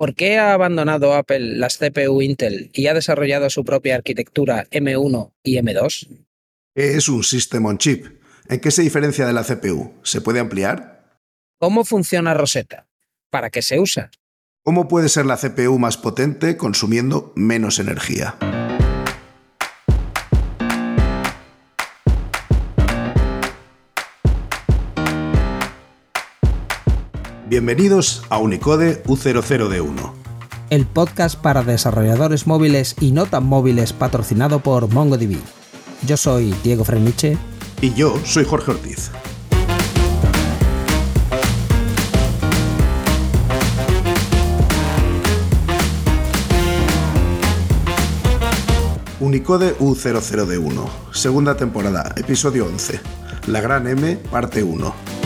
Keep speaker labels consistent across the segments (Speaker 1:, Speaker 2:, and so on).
Speaker 1: ¿Por qué ha abandonado Apple las CPU Intel y ha desarrollado su propia arquitectura M1 y M2?
Speaker 2: Es un System on Chip. ¿En qué se diferencia de la CPU? ¿Se puede ampliar?
Speaker 1: ¿Cómo funciona Rosetta? ¿Para qué se usa?
Speaker 2: ¿Cómo puede ser la CPU más potente consumiendo menos energía? Bienvenidos a Unicode U00D1.
Speaker 1: El podcast para desarrolladores móviles y no tan móviles patrocinado por MongoDB. Yo soy Diego Freniche.
Speaker 2: Y yo soy Jorge Ortiz. Unicode U00D1, segunda temporada, episodio 11. La Gran M, parte 1.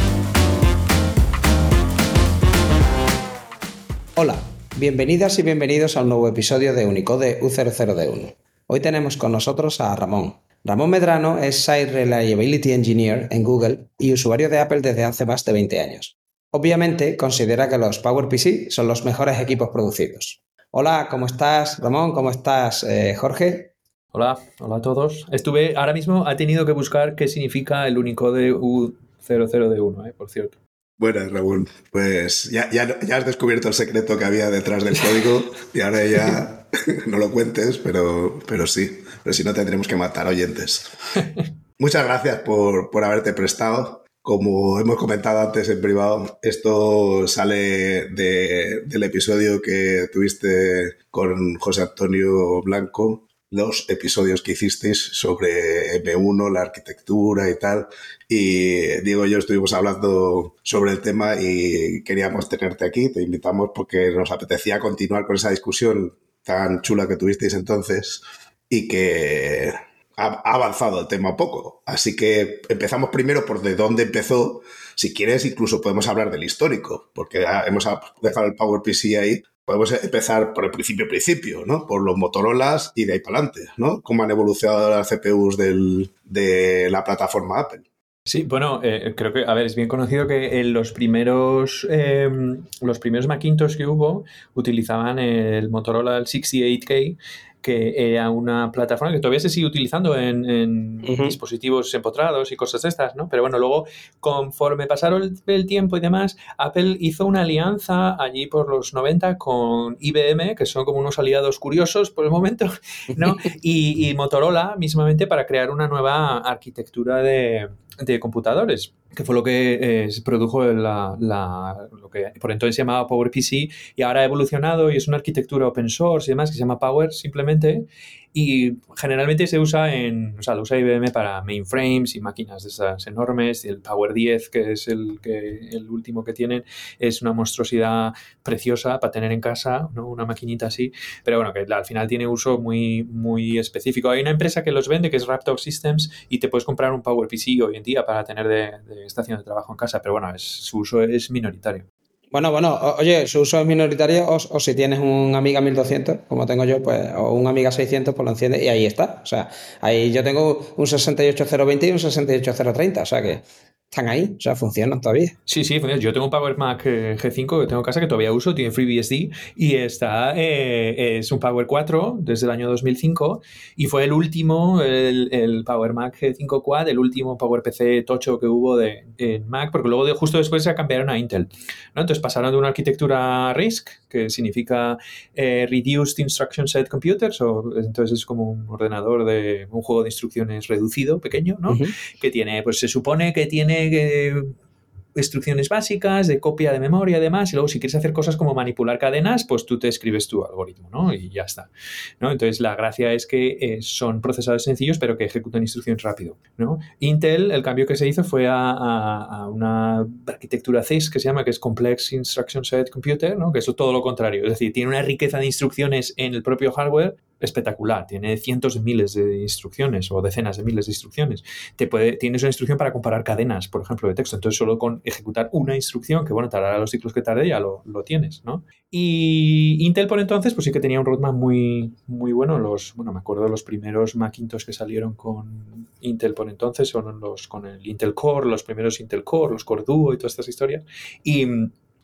Speaker 1: Hola, bienvenidas y bienvenidos a un nuevo episodio de Unicode U00D1. Hoy tenemos con nosotros a Ramón. Ramón Medrano es Site Reliability Engineer en Google y usuario de Apple desde hace más de 20 años. Obviamente considera que los PowerPC son los mejores equipos producidos. Hola, ¿cómo estás Ramón? ¿Cómo estás eh, Jorge?
Speaker 3: Hola, hola a todos. Estuve, ahora mismo ha tenido que buscar qué significa el Unicode U00D1, eh, por cierto.
Speaker 2: Buenas, Raúl. Pues ya, ya, ya, has descubierto el secreto que había detrás del código y ahora ya no lo cuentes, pero, pero sí. Pero si no, tendremos que matar oyentes. Muchas gracias por, por haberte prestado. Como hemos comentado antes en privado, esto sale de, del episodio que tuviste con José Antonio Blanco los episodios que hicisteis sobre M1, la arquitectura y tal. Y Diego y yo estuvimos hablando sobre el tema y queríamos tenerte aquí. Te invitamos porque nos apetecía continuar con esa discusión tan chula que tuvisteis entonces y que ha avanzado el tema poco. Así que empezamos primero por de dónde empezó. Si quieres, incluso podemos hablar del histórico, porque hemos dejado el PowerPC ahí podemos empezar por el principio, principio, ¿no? Por los Motorolas y de ahí para adelante, ¿no? Cómo han evolucionado las CPUs de la plataforma Apple.
Speaker 3: Sí, bueno, eh, creo que, a ver, es bien conocido que en los primeros, eh, los primeros Macintosh que hubo utilizaban el Motorola 68K que era una plataforma que todavía se sigue utilizando en, dispositivos empotrados y cosas de estas, ¿no? Pero bueno, luego, conforme pasaron el, tiempo y demás, Apple hizo una alianza allí por los 90 con IBM, que son como unos aliados curiosos por el momento, ¿no? y Motorola, mismamente, para crear una nueva arquitectura de, de computadores, que fue lo que eh, produjo la, lo que por entonces se llamaba PowerPC y ahora ha evolucionado y es una arquitectura open source y demás que se llama Power simplemente y generalmente se usa en, o sea, lo usa IBM para mainframes y máquinas de esas enormes. Y el Power 10, que es el, que, el último que tienen, es una monstruosidad preciosa para tener en casa, ¿no? Una maquinita así. Pero bueno, que al final tiene uso muy, muy específico. Hay una empresa que los vende, que es Raptor Systems, y te puedes comprar un PowerPC hoy en día para tener de, de estación de trabajo en casa. Pero bueno, es, su uso es minoritario.
Speaker 1: Bueno, bueno, oye, su uso es minoritario o, si tienes un Amiga 1200, como tengo yo, pues, o un Amiga 600, pues lo enciendes y ahí está. O sea, ahí yo tengo un 68020 y un 68030, o sea que están ahí, o sea, funcionan todavía.
Speaker 3: Sí, sí, funciona. Yo tengo un Power Mac eh, G5 que tengo en casa que todavía uso, tiene FreeBSD y está, eh, es un Power 4 desde el año 2005 y fue el último, el, Power Mac G5 Quad, el último Power PC tocho que hubo de, en Mac, porque luego de, justo después se cambiaron a Intel. ¿no? Entonces pasaron de una arquitectura RISC, que significa eh, Reduced Instruction Set Computers, o entonces es como un ordenador de un juego de instrucciones reducido, pequeño, ¿no? Que tiene, pues se supone que tiene instrucciones básicas, de copia de memoria, además, y luego si quieres hacer cosas como manipular cadenas, pues tú te escribes tu algoritmo, ¿no? Y ya está. ¿no? Entonces, la gracia es que eh, son procesadores sencillos, pero que ejecutan instrucciones rápido, ¿no? Intel, el cambio que se hizo fue a, una arquitectura CIS que se llama, que es Complex Instruction Set Computer, ¿no? Que es todo lo contrario. Es decir, tiene una riqueza de instrucciones en el propio hardware espectacular. Tiene cientos de miles de instrucciones o decenas de miles de instrucciones. Te puede, tienes una instrucción para comparar cadenas, por ejemplo, de texto. Entonces, solo con ejecutar una instrucción, que bueno, tardará los ciclos que tarde, ya lo, tienes, ¿no? Y Intel por entonces, pues sí que tenía un roadmap muy, muy bueno. Los, bueno, me acuerdo de los primeros Macintosh que salieron con Intel por entonces, son los con el Intel Core, los primeros Intel Core, los Core Duo y todas estas historias. Y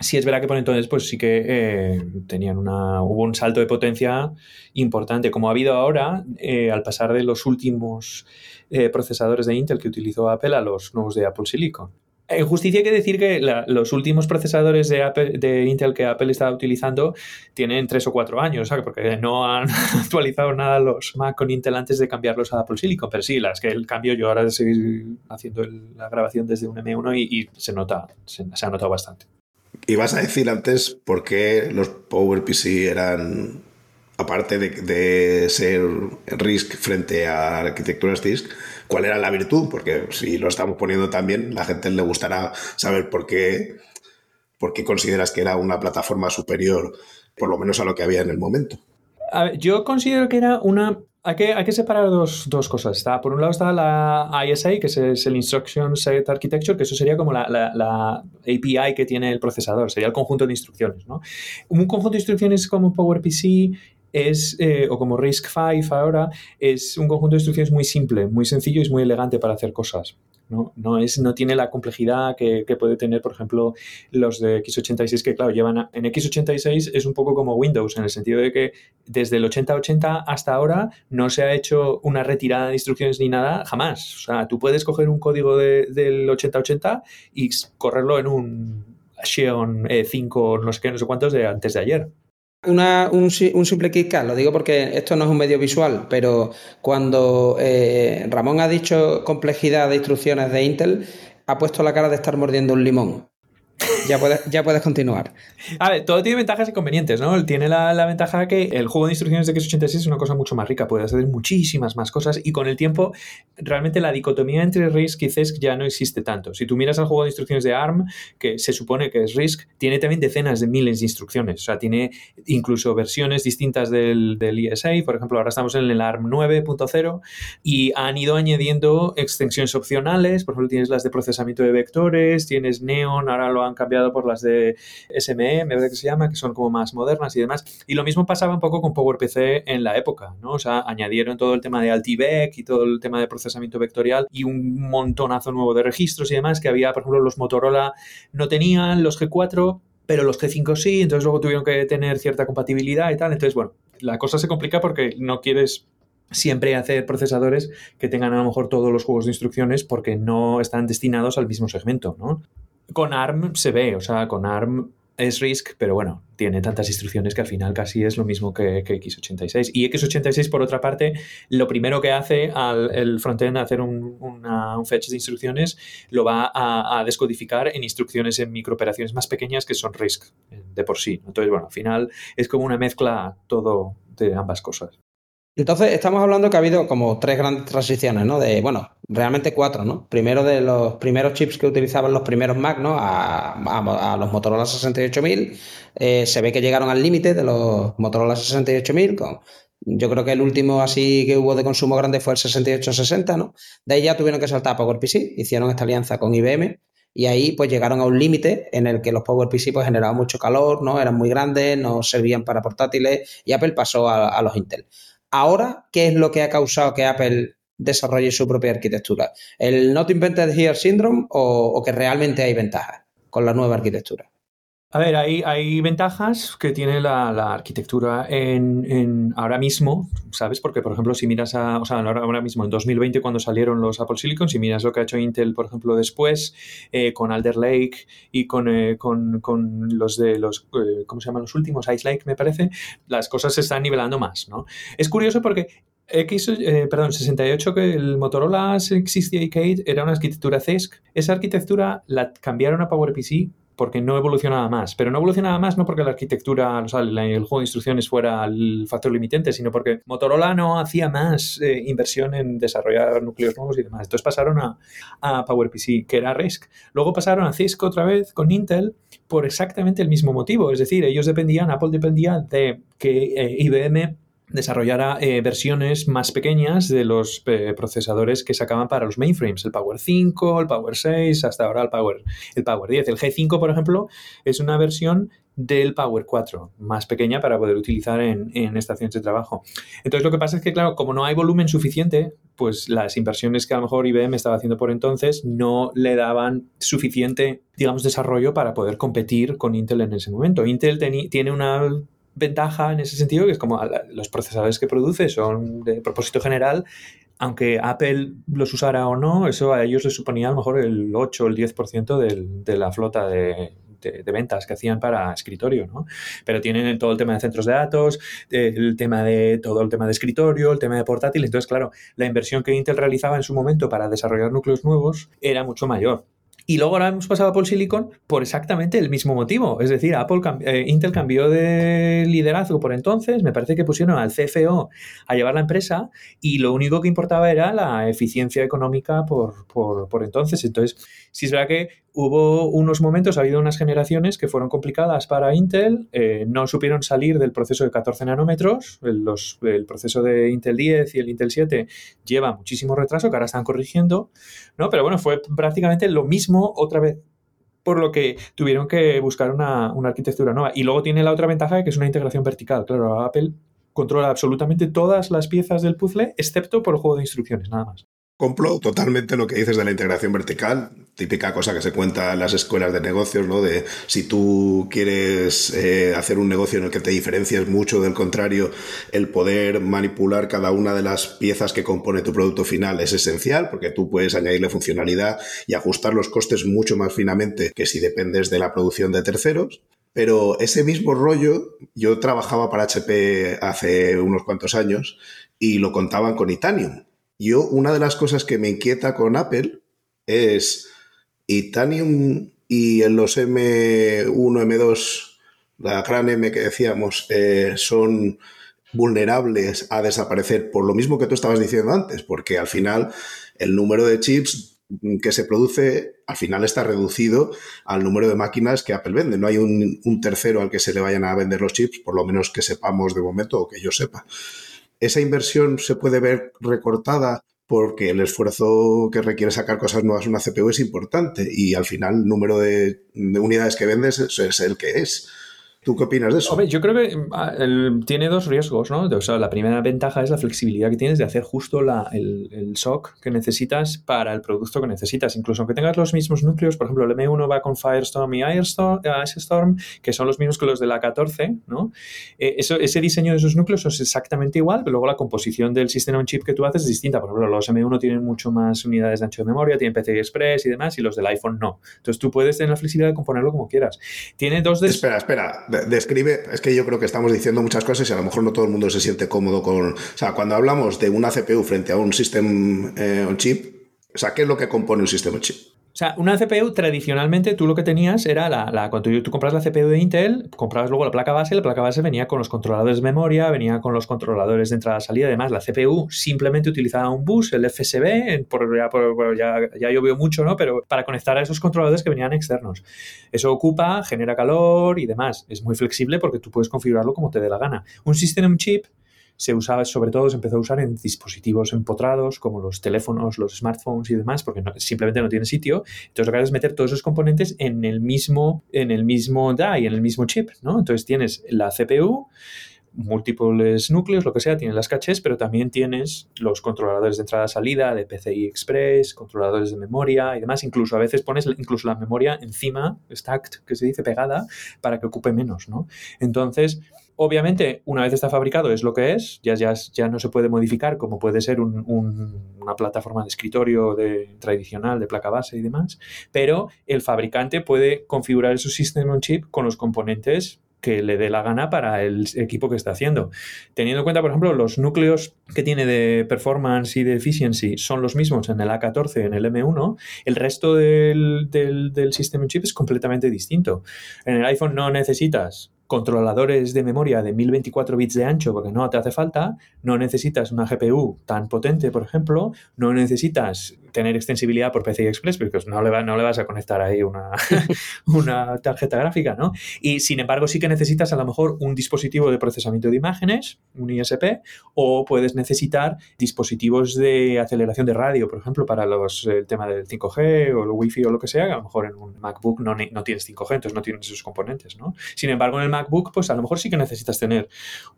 Speaker 3: sí es verdad que por entonces pues sí que eh, tenían una hubo un salto de potencia importante como ha habido ahora eh, al pasar de los últimos eh, procesadores de Intel que utilizó Apple a los nuevos de Apple Silicon en justicia hay que decir que los últimos procesadores de, Apple, de Intel que Apple está utilizando tienen tres o cuatro años, porque no han actualizado nada los Mac con Intel antes de cambiarlos a Apple Silicon. Pero sí, las que el cambio, yo ahora seguir haciendo la grabación desde un M1 y, se nota, se, ha notado bastante.
Speaker 2: Y vas a decir antes por qué los PowerPC eran, aparte de, de ser RISC frente a arquitecturas RISC, cuál era la virtud, porque si lo estamos poniendo también, la gente le gustará saber por qué, por qué consideras que era una plataforma superior, por lo menos a lo que había en el momento.
Speaker 3: yo considero que era una hay que, hay que, separar dos, dos, cosas. Está, por un lado está la ISA, que es, el Instruction Set Architecture, que eso sería como la, la, API que tiene el procesador, sería el conjunto de instrucciones. Un conjunto de instrucciones como PowerPC es, eh, o como RISC-V ahora, es un conjunto de instrucciones muy simple, muy sencillo y es muy elegante para hacer cosas. ¿No? No, es, no tiene la complejidad que, puede tener, por ejemplo, los de x86, que claro, llevan en x86 es un poco como Windows, en el sentido de que desde el 8080 hasta ahora no se ha hecho una retirada de instrucciones ni nada, jamás. O sea, tú puedes coger un código del 8080 y correrlo en un Xeon 5, no sé qué, no sé cuántos de antes de ayer
Speaker 1: un, simple kick lo digo porque esto no es un medio visual, pero cuando eh, Ramón ha dicho complejidad de instrucciones de Intel, ha puesto la cara de estar mordiendo un limón. Ya puedes, ya puedes continuar.
Speaker 3: A ver, todo tiene ventajas y inconvenientes, ¿no? Tiene la, ventaja que el juego de instrucciones de x86 es una cosa mucho más rica, puedes hacer muchísimas más cosas y con el tiempo realmente la dicotomía entre RISC y CISC ya no existe tanto. Si tú miras al juego de instrucciones de ARM, que se supone que es RISC, tiene también decenas de miles de instrucciones, o sea, tiene incluso versiones distintas del, del ESA, por ejemplo, ahora estamos en el ARM 9.0 y han ido añadiendo extensiones opcionales, por ejemplo, tienes las de procesamiento de vectores, tienes Neon, ahora lo han cambiado por las de SME, me parece que se llama, que son como más modernas y demás. Y lo mismo pasaba un poco con PowerPC en la época, ¿no? O sea, añadieron todo el tema de Altivec y todo el tema de procesamiento vectorial y un montonazo nuevo de registros y demás que había, por ejemplo, los Motorola no tenían, los G4 pero los G5 sí, entonces luego tuvieron que tener cierta compatibilidad y tal. Entonces, bueno, la cosa se complica porque no quieres siempre hacer procesadores que tengan a lo mejor todos los juegos de instrucciones porque no están destinados al mismo segmento, ¿no? Con ARM se ve, o sea, con ARM es RISC, pero bueno, tiene tantas instrucciones que al final casi es lo mismo que, x86. Y x86, por otra parte, lo primero que hace al el frontend hacer un, un, fetch de instrucciones, lo va a, descodificar en instrucciones en microoperaciones más pequeñas que son RISC de por sí. Entonces, bueno, al final es como una mezcla todo de ambas cosas.
Speaker 1: Entonces, estamos hablando que ha habido como tres grandes transiciones, ¿no? De, bueno, realmente cuatro, ¿no? Primero de los primeros chips que utilizaban los primeros Mac, ¿no? A, los Motorola 68000. Eh, se ve que llegaron al límite de los Motorola 68000 con... Yo creo que el último así que hubo de consumo grande fue el 6860, ¿no? De ahí ya tuvieron que saltar a PowerPC, hicieron esta alianza con IBM y ahí pues llegaron a un límite en el que los PowerPC pues generaban mucho calor, ¿no? Eran muy grandes, no servían para portátiles y Apple pasó a los Intel. Ahora, ¿qué es lo que ha causado que Apple desarrolle su propia arquitectura? ¿El Not Invented Here Syndrome o, que realmente hay ventajas con la nueva arquitectura?
Speaker 3: A ver, hay, hay ventajas que tiene la, arquitectura en, ahora mismo, ¿sabes? Porque, por ejemplo, si miras a, o sea, ahora mismo, en 2020, cuando salieron los Apple Silicon, si miras lo que ha hecho Intel, por ejemplo, después, eh, con Alder Lake y con, eh, con, los de los, eh, ¿cómo se llaman los últimos? Ice Lake, me parece, las cosas se están nivelando más, ¿no? Es curioso porque X, perdón, 68, que el Motorola 6088 era una arquitectura CESC. Esa arquitectura la cambiaron a PowerPC porque no evolucionaba más. Pero no evolucionaba más no porque la arquitectura, o sea, el, juego de instrucciones fuera el factor limitante, sino porque Motorola no hacía más eh, inversión en desarrollar núcleos nuevos y demás. Entonces pasaron a, PowerPC, que era RISC. Luego pasaron a Cisco otra vez con Intel por exactamente el mismo motivo. Es decir, ellos dependían, Apple dependía de que eh, IBM desarrollara eh, versiones más pequeñas de los eh, procesadores que sacaban para los mainframes, el Power 5, el Power 6, hasta ahora el Power, el Power 10. El G5, por ejemplo, es una versión del Power 4, más pequeña para poder utilizar en, en, estaciones de trabajo. Entonces lo que pasa es que, claro, como no hay volumen suficiente, pues las inversiones que a lo mejor IBM estaba haciendo por entonces no le daban suficiente, digamos, desarrollo para poder competir con Intel en ese momento. Intel tiene una ventaja en ese sentido, que es como los procesadores que produce son de propósito general, aunque Apple los usara o no, eso a ellos les suponía a lo mejor el 8 o el 10% del, de la flota de, de, de, ventas que hacían para escritorio, ¿no? Pero tienen todo el tema de centros de datos, el tema de todo el tema de escritorio, el tema de portátil. Entonces, claro, la inversión que Intel realizaba en su momento para desarrollar núcleos nuevos era mucho mayor. Y luego ahora hemos pasado a Apple Silicon por exactamente el mismo motivo. Es decir, Apple eh, Intel cambió de liderazgo por entonces, me parece que pusieron al CFO a llevar la empresa y lo único que importaba era la eficiencia económica por, por, por entonces. Entonces, sí es verdad que hubo unos momentos, ha habido unas generaciones que fueron complicadas para Intel, eh, no supieron salir del proceso de 14 nanómetros, el, proceso de Intel 10 y el Intel 7 lleva muchísimo retraso, que ahora están corrigiendo, ¿no? Pero bueno, fue prácticamente lo mismo otra vez por lo que tuvieron que buscar una, una arquitectura nueva. Y luego tiene la otra ventaja que es una integración vertical. Claro, Apple controla absolutamente todas las piezas del puzzle, excepto por el juego de instrucciones, nada más.
Speaker 2: Compro totalmente lo que dices de la integración vertical, típica cosa que se cuenta en las escuelas de negocios, ¿no? De si tú quieres eh, hacer un negocio en el que te diferencias mucho del contrario, el poder manipular cada una de las piezas que compone tu producto final es esencial, porque tú puedes añadirle funcionalidad y ajustar los costes mucho más finamente que si dependes de la producción de terceros. Pero ese mismo rollo, yo trabajaba para HP hace unos cuantos años y lo contaban con Itanium. Yo, una de las cosas que me inquieta con Apple es Itanium y en los M1, M2, la gran M que decíamos, eh, son vulnerables a desaparecer por lo mismo que tú estabas diciendo antes, porque al final el número de chips que se produce al final está reducido al número de máquinas que Apple vende. No hay un, un tercero al que se le vayan a vender los chips, por lo menos que sepamos de momento o que yo sepa esa inversión se puede ver recortada porque el esfuerzo que requiere sacar cosas nuevas en una CPU es importante y al final el número de, de unidades que vendes es, es el que es. ¿Tú qué opinas de eso?
Speaker 3: Hombre, yo creo que ah, el, tiene dos riesgos, ¿no? O sea, la primera ventaja es la flexibilidad que tienes de hacer justo la, el, el, SOC que necesitas para el producto que necesitas. Incluso aunque tengas los mismos núcleos, por ejemplo, el M1 va con Firestorm y Icestorm, que son los mismos que los de la 14, ¿no? Eh, eso, ese diseño de esos núcleos es exactamente igual, pero luego la composición del sistema on chip que tú haces es distinta. Por ejemplo, los M1 tienen mucho más unidades de ancho de memoria, tienen PCI Express y demás, y los del iPhone no. Entonces tú puedes tener la flexibilidad de componerlo como quieras. Tiene dos...
Speaker 2: Des... Espera, espera describe, es que yo creo que estamos diciendo muchas cosas y a lo mejor no todo el mundo se siente cómodo con... O sea, cuando hablamos de una CPU frente a un System eh, on Chip, o sea, ¿qué es lo que compone un System on Chip?
Speaker 3: O sea, una CPU tradicionalmente tú lo que tenías era la, cuando tú, compras la CPU de Intel, comprabas luego la placa base, la placa base venía con los controladores de memoria, venía con los controladores de entrada-salida, además la CPU simplemente utilizaba un bus, el FSB, ya, por, ya, ya llovió mucho, ¿no? Pero para conectar a esos controladores que venían externos. Eso ocupa, genera calor y demás. Es muy flexible porque tú puedes configurarlo como te dé la gana. Un System Chip se usaba, sobre todo, se empezó a usar en dispositivos empotrados como los teléfonos, los smartphones y demás, porque simplemente no tiene sitio. Entonces lo que haces es meter todos esos componentes en el mismo, en el mismo en el mismo chip, ¿no? Entonces tienes la CPU, múltiples núcleos, lo que sea, tienes las cachés, pero también tienes los controladores de entrada-salida, de PCI Express, controladores de memoria y demás. Incluso a veces pones incluso la memoria encima, stacked, que se dice pegada, para que ocupe menos, ¿no? Entonces, obviamente, una vez está fabricado es lo que es, ya, ya, no se puede modificar como puede ser un, un, una plataforma de escritorio tradicional de placa base y demás, pero el fabricante puede configurar su System on Chip con los componentes que le dé la gana para el equipo que está haciendo. Teniendo en cuenta, por ejemplo, los núcleos que tiene de performance y de efficiency son los mismos en el A14 en el M1, el resto del, del, del System on Chip es completamente distinto. En el iPhone no necesitas controladores de memoria de 1024 bits de ancho porque no te hace falta, no necesitas una GPU tan potente, por ejemplo, no necesitas tener extensibilidad por PCI Express, porque no le, no le vas a conectar ahí una, una tarjeta gráfica, ¿no? Y sin embargo, sí que necesitas a lo mejor un dispositivo de procesamiento de imágenes, un ISP, o puedes necesitar dispositivos de aceleración de radio, por ejemplo, para los, el tema del 5G o el Wi-Fi o lo que sea, a lo mejor en un MacBook no, no tienes 5G, entonces no tienes esos componentes, ¿no? Sin embargo, en el MacBook, pues a lo mejor sí que necesitas tener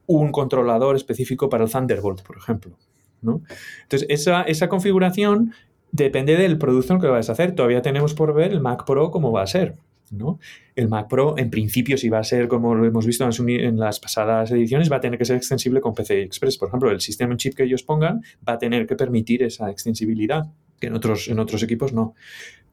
Speaker 3: un controlador específico para el Thunderbolt, por ejemplo. ¿no? Entonces, esa, esa configuración depende del producto que vayas a hacer. Todavía tenemos por ver el Mac Pro cómo va a ser. ¿no? El Mac Pro, en principio, si va a ser como lo hemos visto en las pasadas ediciones, va a tener que ser extensible con PCI Express. Por ejemplo, el sistema chip que ellos pongan va a tener que permitir esa extensibilidad, que en otros, en otros equipos no.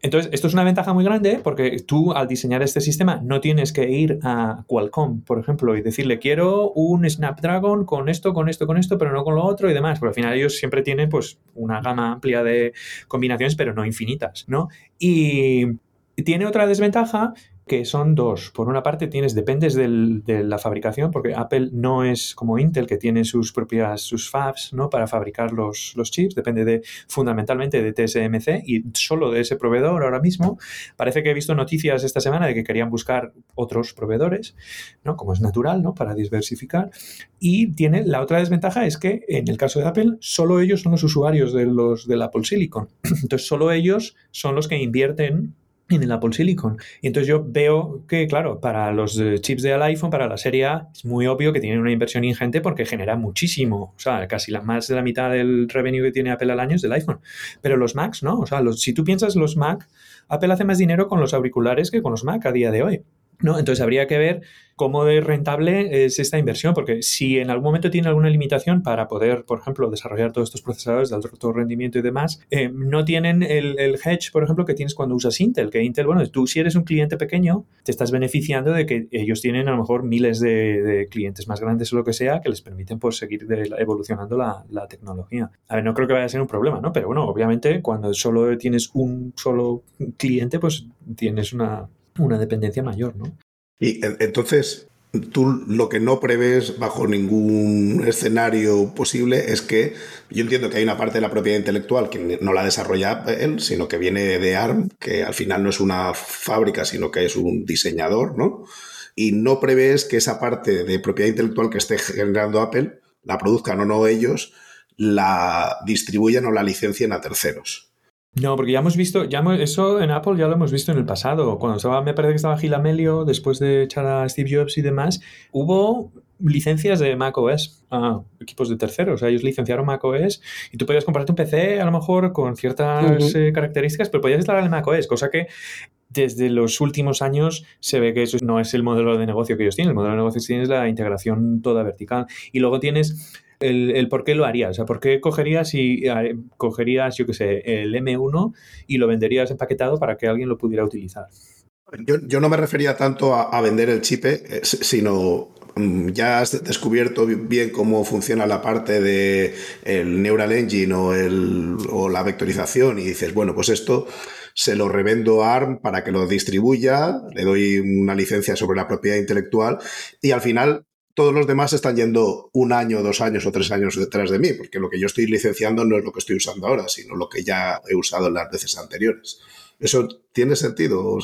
Speaker 3: Entonces, esto es una ventaja muy grande porque tú al diseñar este sistema no tienes que ir a Qualcomm, por ejemplo, y decirle quiero un Snapdragon con esto, con esto, con esto, pero no con lo otro y demás. Porque al final ellos siempre tienen pues una gama amplia de combinaciones, pero no infinitas, ¿no? Y tiene otra desventaja que son dos. Por una parte, tienes, dependes de la fabricación, porque Apple no es como Intel, que tiene sus propias, sus fabs, ¿no? Para fabricar los, los chips, depende de, fundamentalmente de TSMC y solo de ese proveedor ahora mismo. Parece que he visto noticias esta semana de que querían buscar otros proveedores, ¿no? Como es natural, ¿no? Para diversificar. Y tiene, la otra desventaja es que en el caso de Apple, solo ellos son los usuarios de los del Apple Silicon. Entonces, solo ellos son los que invierten en el Apple Silicon. Y entonces yo veo que, claro, para los eh, chips del iPhone, para la serie A, es muy obvio que tienen una inversión ingente porque genera muchísimo. O sea, casi la, más de la mitad del revenue que tiene Apple al año es del iPhone. Pero los Macs, ¿no? O sea, los, si tú piensas los Mac, Apple hace más dinero con los auriculares que con los Mac a día de hoy. ¿No? Entonces habría que ver cómo de rentable es esta inversión, porque si en algún momento tiene alguna limitación para poder, por ejemplo, desarrollar todos estos procesadores de alto rendimiento y demás, eh, no tienen el, hedge, por ejemplo, que tienes cuando usas Intel, que Intel, bueno, tú si eres un cliente pequeño, te estás beneficiando de que ellos tienen a lo mejor miles de, clientes más grandes o lo que sea, que les permiten pues, seguir evolucionando la, la, tecnología. A ver, no creo que vaya a ser un problema, ¿no? Pero bueno, obviamente cuando solo tienes un solo cliente, pues tienes una, una dependencia mayor, ¿no?
Speaker 2: Y entonces, tú lo que no prevés bajo ningún escenario posible es que yo entiendo que hay una parte de la propiedad intelectual que no la desarrolla él, sino que viene de ARM, que al final no es una fábrica, sino que es un diseñador, ¿no? Y no prevés que esa parte de propiedad intelectual que esté generando Apple la produzcan o no ellos, la distribuyan o la licencien a terceros.
Speaker 3: No, porque ya hemos visto, ya eso en Apple ya lo hemos visto en el pasado. Cuando estaba, me parece que estaba Gil Amelio, después de echar a Steve Jobs y demás, hubo licencias de macOS a equipos de terceros. O sea, ellos licenciaron macOS y tú podías comprarte un PC a lo mejor con ciertas eh, características, pero podías instalar el macOS, cosa que desde los últimos años se ve que eso no es el modelo de negocio que ellos tienen. El modelo de negocio que tienen es la integración toda vertical. Y luego tienes el, por qué lo harías. O sea, ¿por qué cogerías y cogerías, yo qué sé, el M1 y lo venderías empaquetado para que alguien lo pudiera utilizar?
Speaker 2: Yo, no me refería tanto a, vender el chip, eh, sino mm, ya has descubierto bien cómo funciona la parte de el Neural Engine o, el, o la vectorización y dices, bueno, pues esto se lo revendo a ARM para que lo distribuya, le doy una licencia sobre la propiedad intelectual y al final todos los demás están yendo un año, dos años o tres años detrás de mí, porque lo que yo estoy licenciando no es lo que estoy usando ahora, sino lo que ya he usado en las veces anteriores. ¿Eso tiene sentido?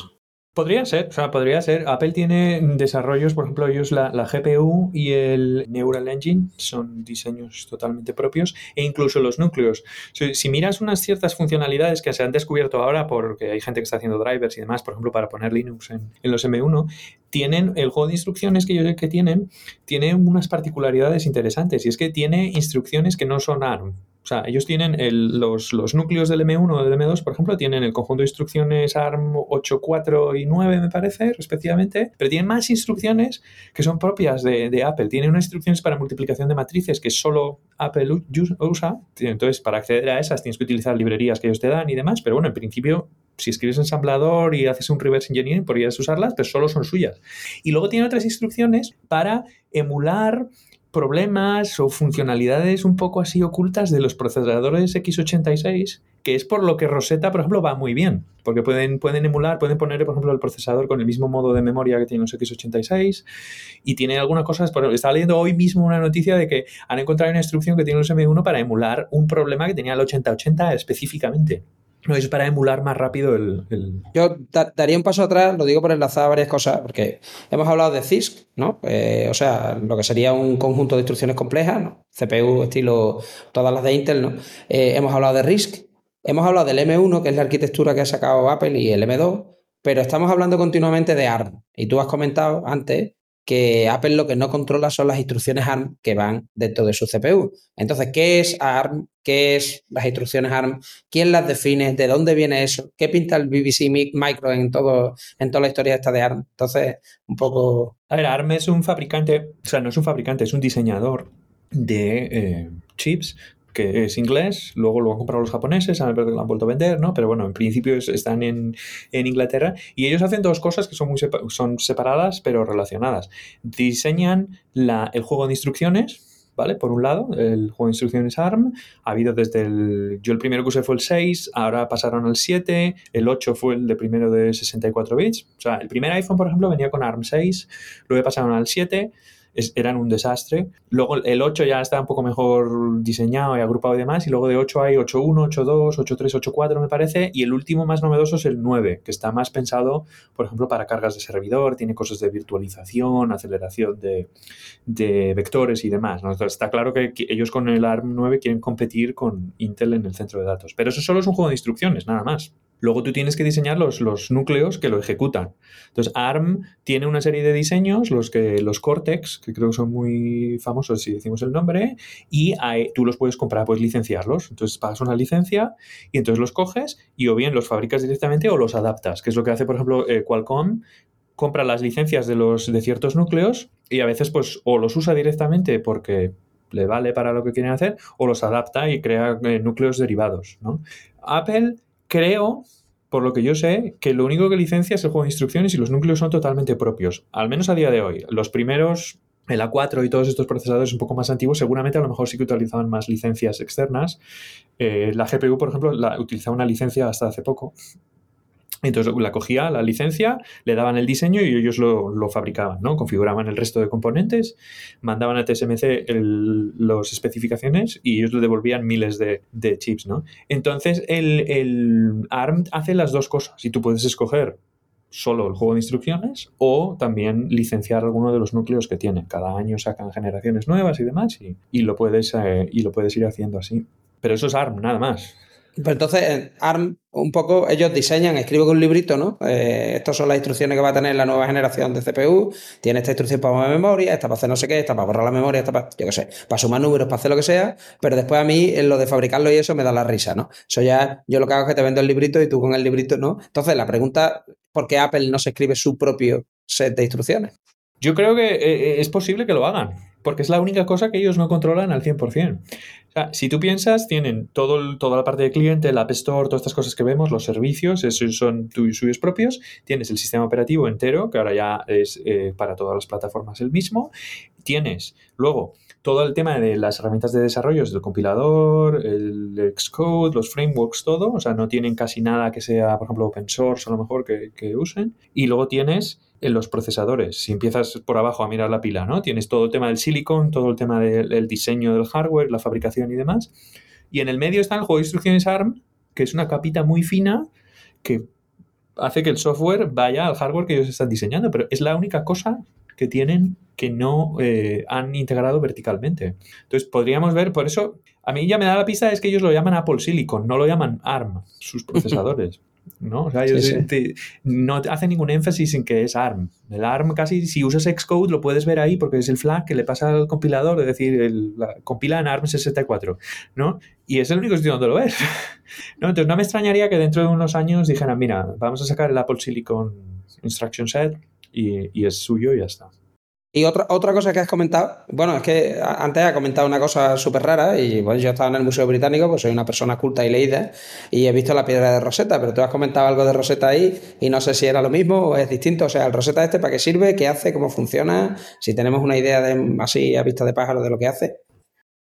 Speaker 3: Podría ser, o sea, podría ser. Apple tiene desarrollos, por ejemplo, ellos la, GPU y el Neural Engine son diseños totalmente propios e incluso los núcleos. Si, miras unas ciertas funcionalidades que se han descubierto ahora porque hay gente que está haciendo drivers y demás, por ejemplo, para poner Linux en, los M1, tienen el juego de instrucciones que ellos que tienen, tiene unas particularidades interesantes y es que tiene instrucciones que no son ARM. O sea, ellos tienen los, núcleos del M1 o del M2, por ejemplo, tienen el conjunto de instrucciones ARM 8, 4 y 9, me parece, respectivamente, pero tienen más instrucciones que son propias de, Apple. Tienen unas instrucciones para multiplicación de matrices que solo Apple usa. Entonces, para acceder a esas tienes que utilizar librerías que ellos te dan y demás, pero bueno, en principio si escribes ensamblador y haces un reverse engineering, podrías usarlas, pero solo son suyas. Y luego tiene otras instrucciones para emular problemas o funcionalidades un poco así ocultas de los procesadores x86 que es por lo que Rosetta, por ejemplo, va muy bien, porque pueden, pueden emular, pueden poner, por ejemplo, el procesador con el mismo modo de memoria que tiene los x86 y tiene algunas cosas, por estaba leyendo hoy mismo una noticia de que han encontrado una instrucción que tiene los M1 para emular un problema que tenía el 8080 específicamente. No, es para emular más rápido el...
Speaker 1: Yo daría un paso atrás, lo digo por enlazar varias cosas, porque hemos hablado de CISC, ¿no? Eh, o sea, lo que sería un conjunto de instrucciones complejas, ¿no? CPU estilo todas las de Intel, ¿no? Eh, hemos hablado de RISC, hemos hablado del M1, que es la arquitectura que ha sacado Apple, y el M2, pero estamos hablando continuamente de ARM. Y tú has comentado antes que Apple lo que no controla son las instrucciones ARM que van dentro de su CPU. Entonces, ¿qué es ARM? ¿Qué es las instrucciones ARM? ¿Quién las define? ¿De dónde viene eso? ¿Qué pinta el BBC Micro en, todo, en toda la historia esta de ARM? Entonces, un poco...
Speaker 3: A ver, ARM es un fabricante, o sea, no es un fabricante, es un diseñador de eh, chips que es inglés, luego lo han comprado los japoneses, han, lo han vuelto a vender, ¿no? Pero bueno, en principio están en, Inglaterra y ellos hacen dos cosas que son muy son separadas pero relacionadas. Diseñan la, el juego de instrucciones, ¿vale? Por un lado, el juego de instrucciones ARM, ha habido desde el... Yo el primero que usé fue el 6, ahora pasaron al 7, el 8 fue el de primero de 64 bits, o sea, el primer iPhone, por ejemplo, venía con ARM 6, luego pasaron al 7, eran un desastre. Luego el 8 ya está un poco mejor diseñado y agrupado y demás, y luego de 8 hay 8.1, 8.2, 8.3, 8.4 me parece, y el último más novedoso es el 9, que está más pensado, por ejemplo, para cargas de servidor, tiene cosas de virtualización, aceleración de, vectores y demás. está claro que ellos con el ARM 9 quieren competir con Intel en el centro de datos, pero eso solo es un juego de instrucciones, nada más. Luego tú tienes que diseñar los, los, núcleos que lo ejecutan. Entonces, ARM tiene una serie de diseños, los que los Cortex, que creo que son muy famosos si decimos el nombre, y tú los puedes comprar, puedes licenciarlos. Entonces, pagas una licencia y entonces los coges y o bien los fabricas directamente o los adaptas, que es lo que hace, por ejemplo, eh, Qualcomm compra las licencias de los de ciertos núcleos y a veces pues o los usa directamente porque le vale para lo que quieren hacer o los adapta y crea eh, núcleos derivados, ¿no? Apple creo, por lo que yo sé, que lo único que licencia es el juego de instrucciones y los núcleos son totalmente propios, al menos a día de hoy. Los primeros, el A4 y todos estos procesadores un poco más antiguos, seguramente a lo mejor sí que utilizaban más licencias externas. Eh, la GPU, por ejemplo, la, utilizaba una licencia hasta hace poco, entonces la cogía, la licencia, le daban el diseño y ellos lo, fabricaban, ¿no? Configuraban el resto de componentes, mandaban a TSMC las especificaciones y ellos le devolvían miles de, chips, ¿no? Entonces el, ARM hace las dos cosas y tú puedes escoger solo el juego de instrucciones o también licenciar alguno de los núcleos que tiene. Cada año sacan generaciones nuevas y demás y, lo, puedes, eh, y lo puedes ir haciendo así. Pero eso es ARM, nada más.
Speaker 1: Pero entonces, ARM, un poco, ellos diseñan, escriben un librito, ¿no? Eh, estas son las instrucciones que va a tener la nueva generación de CPU. Tiene esta instrucción para mover memoria, esta para hacer no sé qué, esta para borrar la memoria, esta para, yo qué sé, para sumar números, para hacer lo que sea. Pero después a mí, en lo de fabricarlo y eso, me da la risa, ¿no? Eso ya, yo lo que hago es que te vendo el librito y tú con el librito, ¿no? Entonces, la pregunta, ¿por qué Apple no se escribe su propio set de instrucciones?
Speaker 3: Yo creo que eh, eh, es posible que lo hagan porque es la única cosa que ellos no controlan al 100%. Sea, si tú piensas, tienen todo toda la parte de cliente, el App Store, todas estas cosas que vemos, los servicios, esos son suyos propios. Tienes el sistema operativo entero, que ahora ya es eh, para todas las plataformas el mismo. Tienes luego todo el tema de las herramientas de desarrollo, del compilador, el Xcode, los frameworks, todo. O sea, no tienen casi nada que sea, por ejemplo, open source a lo mejor que usen. Y luego tienes en los procesadores. Si empiezas por abajo a mirar la pila, ¿no? Tienes todo el tema del silicon, todo el tema del diseño del hardware, la fabricación y demás. Y en el medio está el juego de instrucciones ARM, que es una capita muy fina que hace que el software vaya al hardware que ellos están diseñando, pero es la única cosa que tienen que no eh, han integrado verticalmente. Entonces podríamos ver, por eso a mí ya me da la pista es que ellos lo llaman Apple Silicon, no lo llaman ARM, sus procesadores. ¿No? O sea, no hacen ningún énfasis en que es ARM. El ARM casi, si usas Xcode, lo puedes ver ahí porque es el flag que le pasa al compilador, es decir, el, compila en ARM 64, ¿no? Y es el único sitio donde lo ves. ¿no? Entonces no me extrañaría que dentro de unos años dijeran, mira, vamos a sacar el Apple Silicon Instruction Set y, y es suyo y ya está.
Speaker 1: Y otra, otra cosa que has comentado, bueno, es que antes has comentado una cosa súper rara y bueno, yo estaba en el Museo Británico, pues soy una persona culta y leída y he visto la piedra de Rosetta, pero tú has comentado algo de Rosetta ahí y no sé si era lo mismo o es distinto. O sea, el Rosetta este, ¿para qué sirve? ¿Qué hace? ¿Cómo funciona? Si tenemos una idea de así a vista de pájaro de lo que hace.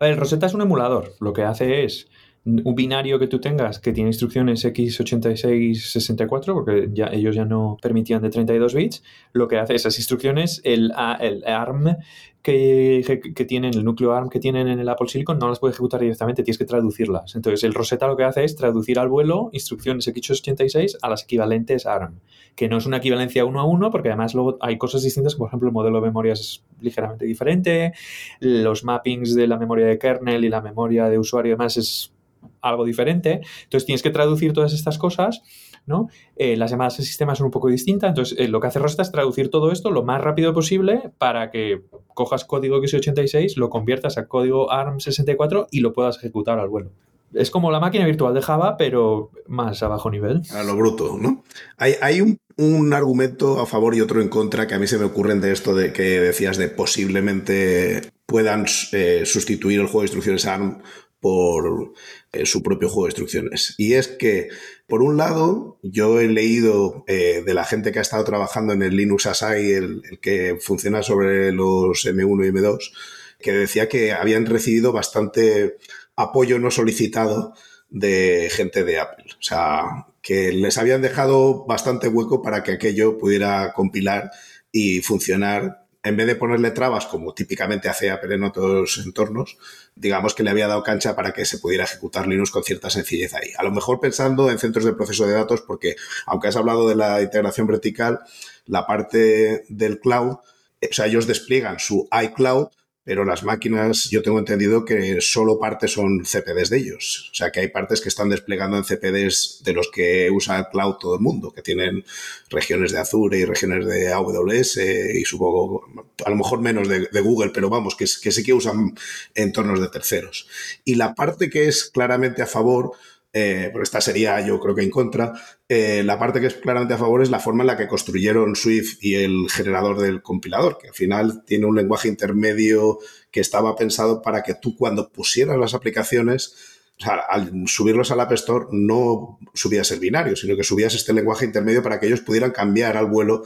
Speaker 3: El Rosetta es un emulador. Lo que hace es un binario que tú tengas que tiene instrucciones x86-64, porque ya, ellos ya no permitían de 32 bits, lo que hace esas instrucciones, el, el ARM que, que, tienen, el núcleo ARM que tienen en el Apple Silicon, no las puede ejecutar directamente, tienes que traducirlas. Entonces, el Rosetta lo que hace es traducir al vuelo instrucciones x86 a las equivalentes ARM, que no es una equivalencia uno a uno, porque además luego hay cosas distintas, por ejemplo, el modelo de memoria es ligeramente diferente, los mappings de la memoria de kernel y la memoria de usuario además es algo diferente. Entonces, tienes que traducir todas estas cosas ¿no? Eh, las llamadas de sistema son un poco distintas, entonces eh, lo que hace Rosetta es traducir todo esto lo más rápido posible para que cojas código x86, lo conviertas a código ARM64 y lo puedas ejecutar al vuelo. Es como la máquina virtual de Java, pero más a bajo nivel.
Speaker 2: A lo bruto, ¿no? Hay, un, argumento a favor y otro en contra que a mí se me ocurren de esto de que decías de posiblemente puedan eh, sustituir el juego de instrucciones ARM por eh, su propio juego de instrucciones. Y es que, por un lado, yo he leído eh, de la gente que ha estado trabajando en el Linux ASAI, el, que funciona sobre los M1 y M2, que decía que habían recibido bastante apoyo no solicitado de gente de Apple. O sea, que les habían dejado bastante hueco para que aquello pudiera compilar y funcionar en vez de ponerle trabas como típicamente hace Apple en otros entornos, digamos que le había dado cancha para que se pudiera ejecutar Linux con cierta sencillez ahí. A lo mejor pensando en centros de proceso de datos, porque aunque has hablado de la integración vertical, la parte del cloud, o sea, ellos despliegan su iCloud pero las máquinas yo tengo entendido que solo partes son CPDs de ellos. O sea que hay partes que están desplegando en CPDs de los que usa cloud todo el mundo, que tienen regiones de Azure y regiones de AWS y supongo, a lo mejor menos de, Google, pero vamos, que, que sí que usan entornos de terceros. Y la parte que es claramente a favor eh, pero esta sería yo creo que en contra. Eh, la parte que es claramente a favor es la forma en la que construyeron Swift y el generador del compilador, que al final tiene un lenguaje intermedio que estaba pensado para que tú cuando pusieras las aplicaciones, o sea, al subirlos al App Store no subías el binario, sino que subías este lenguaje intermedio para que ellos pudieran cambiar al vuelo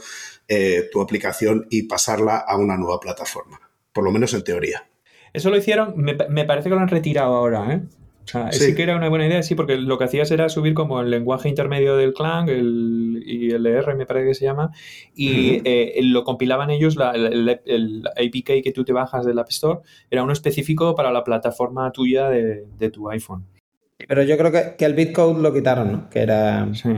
Speaker 2: eh, tu aplicación y pasarla a una nueva plataforma, por lo menos en teoría.
Speaker 3: Eso lo hicieron, me, me parece que lo han retirado ahora, ¿eh? O sea, sí. que era una buena idea, sí, porque lo que hacías era subir como el lenguaje intermedio del Clang el ILR, me parece que se llama, y eh, lo compilaban ellos, el, APK que tú te bajas del App Store, era uno específico para la plataforma tuya de, tu iPhone.
Speaker 1: Pero yo creo que, el bitcode lo quitaron, ¿no? Que era. Sí.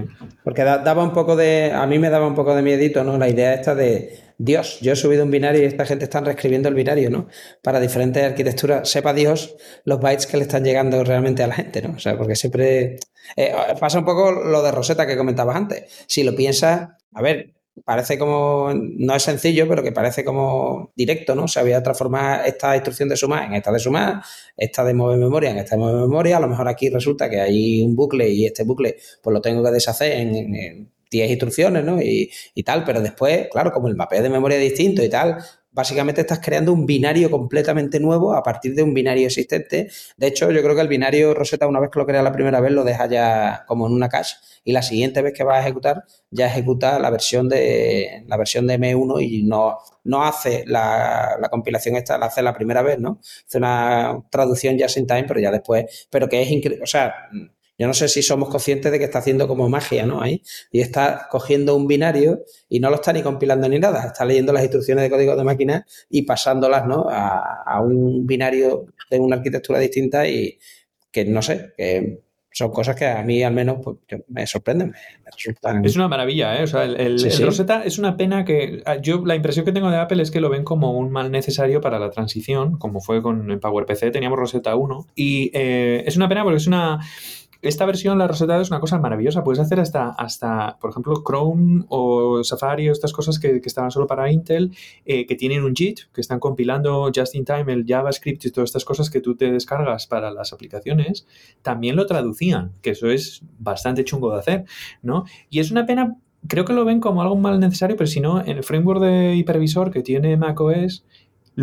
Speaker 1: Porque daba un poco de. A mí me daba un poco de miedito, ¿no? La idea esta de Dios, yo he subido un binario y esta gente está reescribiendo el binario, ¿no? Para diferentes arquitecturas. Sepa Dios los bytes que le están llegando realmente a la gente, ¿no? O sea, porque siempre eh, pasa un poco lo de Rosetta que comentabas antes. Si lo piensas, a ver, parece como, no es sencillo, pero que parece como directo, ¿no? Se había transformado esta instrucción de sumar en esta de sumar, esta de mover memoria en esta de mover memoria. A lo mejor aquí resulta que hay un bucle y este bucle pues lo tengo que deshacer en 10 instrucciones, ¿no? Y, y, tal, pero después, claro, como el mapeo de memoria es distinto y tal, básicamente estás creando un binario completamente nuevo a partir de un binario existente. De hecho, yo creo que el binario Rosetta, una vez que lo crea la primera vez, lo deja ya como en una cache y la siguiente vez que va a ejecutar, ya ejecuta la versión de la versión de M1 y no, no hace la, la compilación esta, la hace la primera vez, ¿no? Hace una traducción just in time, pero ya después, pero que es increíble, o sea, yo no sé si somos conscientes de que está haciendo como magia, ¿no? Ahí. Y está cogiendo un binario y no lo está ni compilando ni nada. Está leyendo las instrucciones de código de máquina y pasándolas, ¿no? A, un binario de una arquitectura distinta y que no sé, que son cosas que a mí al menos pues, me sorprenden, me, resultan.
Speaker 3: Es una maravilla, ¿eh? O sea, el, Rosetta es una pena que ah, yo la impresión que tengo de Apple es que lo ven como un mal necesario para la transición, como fue con el PowerPC, teníamos Rosetta 1 y eh, es una pena porque es una esta versión, la Rosetta, es una cosa maravillosa. Puedes hacer hasta, hasta por ejemplo, Chrome o Safari o estas cosas que, estaban solo para Intel, eh, que tienen un JIT, que están compilando just in time el JavaScript y todas estas cosas que tú te descargas para las aplicaciones, también lo traducían, que eso es bastante chungo de hacer, ¿no? Y es una pena creo que lo ven como algo mal necesario, pero si no, en el framework de hipervisor que tiene macOS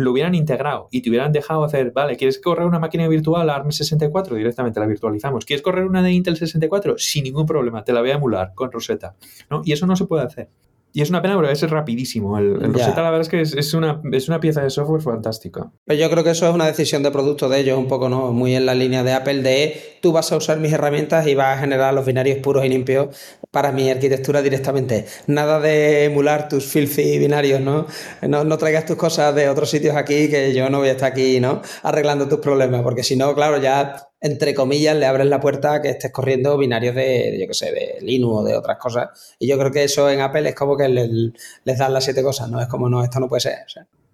Speaker 3: lo hubieran integrado y te hubieran dejado hacer, vale, ¿quieres correr una máquina virtual ARM64? Directamente la virtualizamos. ¿Quieres correr una de Intel 64? Sin ningún problema, te la voy a emular con Rosetta. ¿no? Y eso no se puede hacer. Y es una pena porque es rapidísimo. El, el Rosetta, la verdad es que es, es, una, es una pieza de software fantástica.
Speaker 1: Pero yo creo que eso es una decisión de producto de ellos, un poco, ¿no? Muy en la línea de Apple, de tú vas a usar mis herramientas y vas a generar los binarios puros y limpios para mi arquitectura directamente. Nada de emular tus filthy binarios, ¿no? No, no traigas tus cosas de otros sitios aquí que yo no voy a estar aquí, ¿no? Arreglando tus problemas, porque si no, claro, ya entre comillas, le abres la puerta a que estés corriendo binarios de, yo qué sé, de Linux o de otras cosas. Y yo creo que eso en Apple es como que les, les dan las siete cosas, ¿no? Es como, no, esto no puede ser.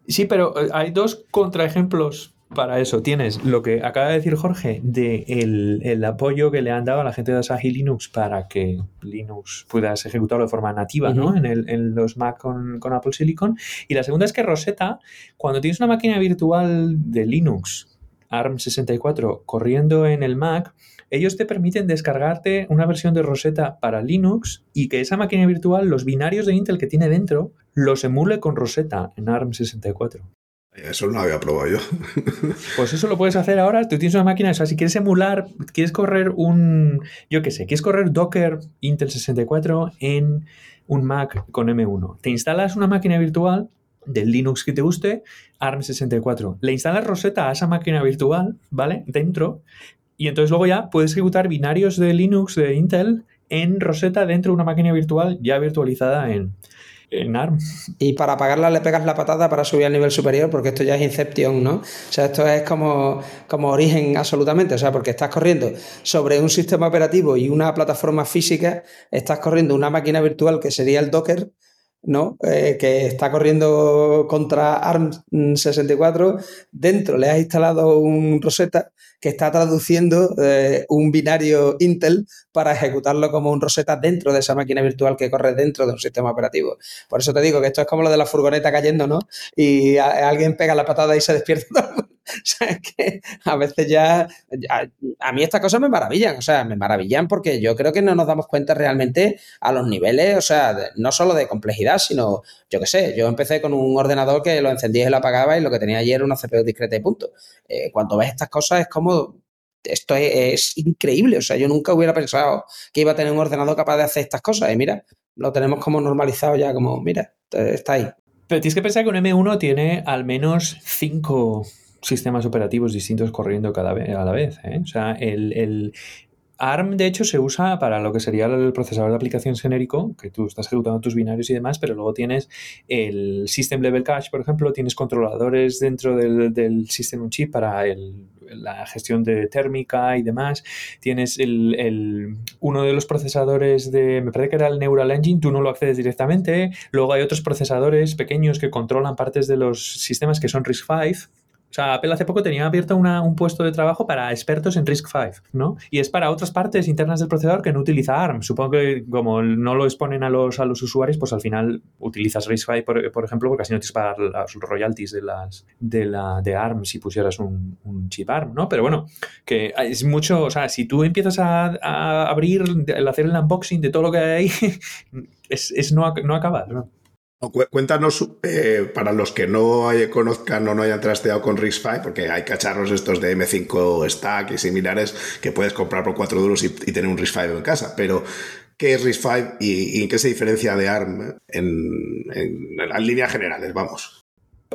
Speaker 3: Sí, pero eh, hay dos contraejemplos para eso. Tienes lo que acaba de decir Jorge de el, apoyo que le han dado a la gente de Asahi Linux para que Linux puedas ejecutarlo de forma nativa ¿no? en, el, en, los Mac con, con Apple Silicon. Y la segunda es que Rosetta, cuando tienes una máquina virtual de Linux ARM64 corriendo en el Mac, ellos te permiten descargarte una versión de Rosetta para Linux y que esa máquina virtual, los binarios de Intel que tiene dentro, los emule con Rosetta en ARM64.
Speaker 2: Eso no lo había probado yo.
Speaker 3: Pues eso lo puedes hacer ahora. Tú tienes una máquina, o sea, si quieres emular, quieres correr un, yo qué sé, quieres correr Docker Intel 64 en un Mac con M1. Te instalas una máquina virtual del Linux que te guste, ARM64. Le instalas Rosetta a esa máquina virtual, ¿vale? Dentro. Y entonces luego ya puedes ejecutar binarios de Linux de Intel en Rosetta dentro de una máquina virtual ya virtualizada en, en ARM.
Speaker 1: Y para apagarla le pegas la patada para subir al nivel superior, porque esto ya es Inception, ¿no? O sea, esto es como, como origen absolutamente, o sea, porque estás corriendo sobre un sistema operativo y una plataforma física, estás corriendo una máquina virtual que sería el Docker, ¿no? Eh, que está corriendo contra ARM64, dentro le has instalado un Rosetta que está traduciendo eh, un binario Intel para ejecutarlo como un Rosetta dentro de esa máquina virtual que corre dentro de un sistema operativo. Por eso te digo que esto es como lo de la furgoneta cayendo, ¿no? Y alguien pega la patada y se despierta. o sea, es que a veces ya, a mí estas cosas me maravillan, o sea, me maravillan porque yo creo que no nos damos cuenta realmente a los niveles, o sea, no solo de complejidad, sino, yo qué sé, yo empecé con un ordenador que lo encendía y lo apagaba y lo que tenía ayer era una CPU discreta y punto. Eh, cuando ves estas cosas es como, esto es, increíble, o sea, yo nunca hubiera pensado que iba a tener un ordenador capaz de hacer estas cosas y mira, lo tenemos como normalizado ya, como, mira, está ahí.
Speaker 3: Pero tienes que pensar que un M1 tiene al menos cinco sistemas operativos distintos corriendo cada vez, a la vez. ¿eh? O sea, el, ARM, de hecho, se usa para lo que sería el procesador de aplicación genérico, que tú estás ejecutando tus binarios y demás, pero luego tienes el System Level Cache, por ejemplo, tienes controladores dentro del, del System Chip para la gestión de térmica y demás. Tienes el, uno de los procesadores de, me parece que era el Neural Engine, tú no lo accedes directamente. Luego hay otros procesadores pequeños que controlan partes de los sistemas que son RISC-V o sea, Apple hace poco tenía abierto un puesto de trabajo para expertos en RISC-V, ¿no? Y es para otras partes internas del procesador que no utiliza ARM. Supongo que como no lo exponen a los, a los usuarios, pues al final utilizas RISC-V, por, ejemplo, porque así no tienes que pagar los royalties de, las, de, la, ARM si pusieras un, chip ARM, ¿no? Pero bueno, que es mucho, o sea, si tú empiezas a, abrir, a hacer el unboxing de todo lo que hay es, es no, no acabar, ¿no?
Speaker 2: Cuéntanos, eh, para los que no conozcan o no hayan trasteado con RISC-V, porque hay cacharros estos de M5 Stack y similares que puedes comprar por 4 duros y, tener un RISC-V en casa, pero ¿qué es RISC-V y, en qué se diferencia de ARM en, en, en líneas generales? Vamos.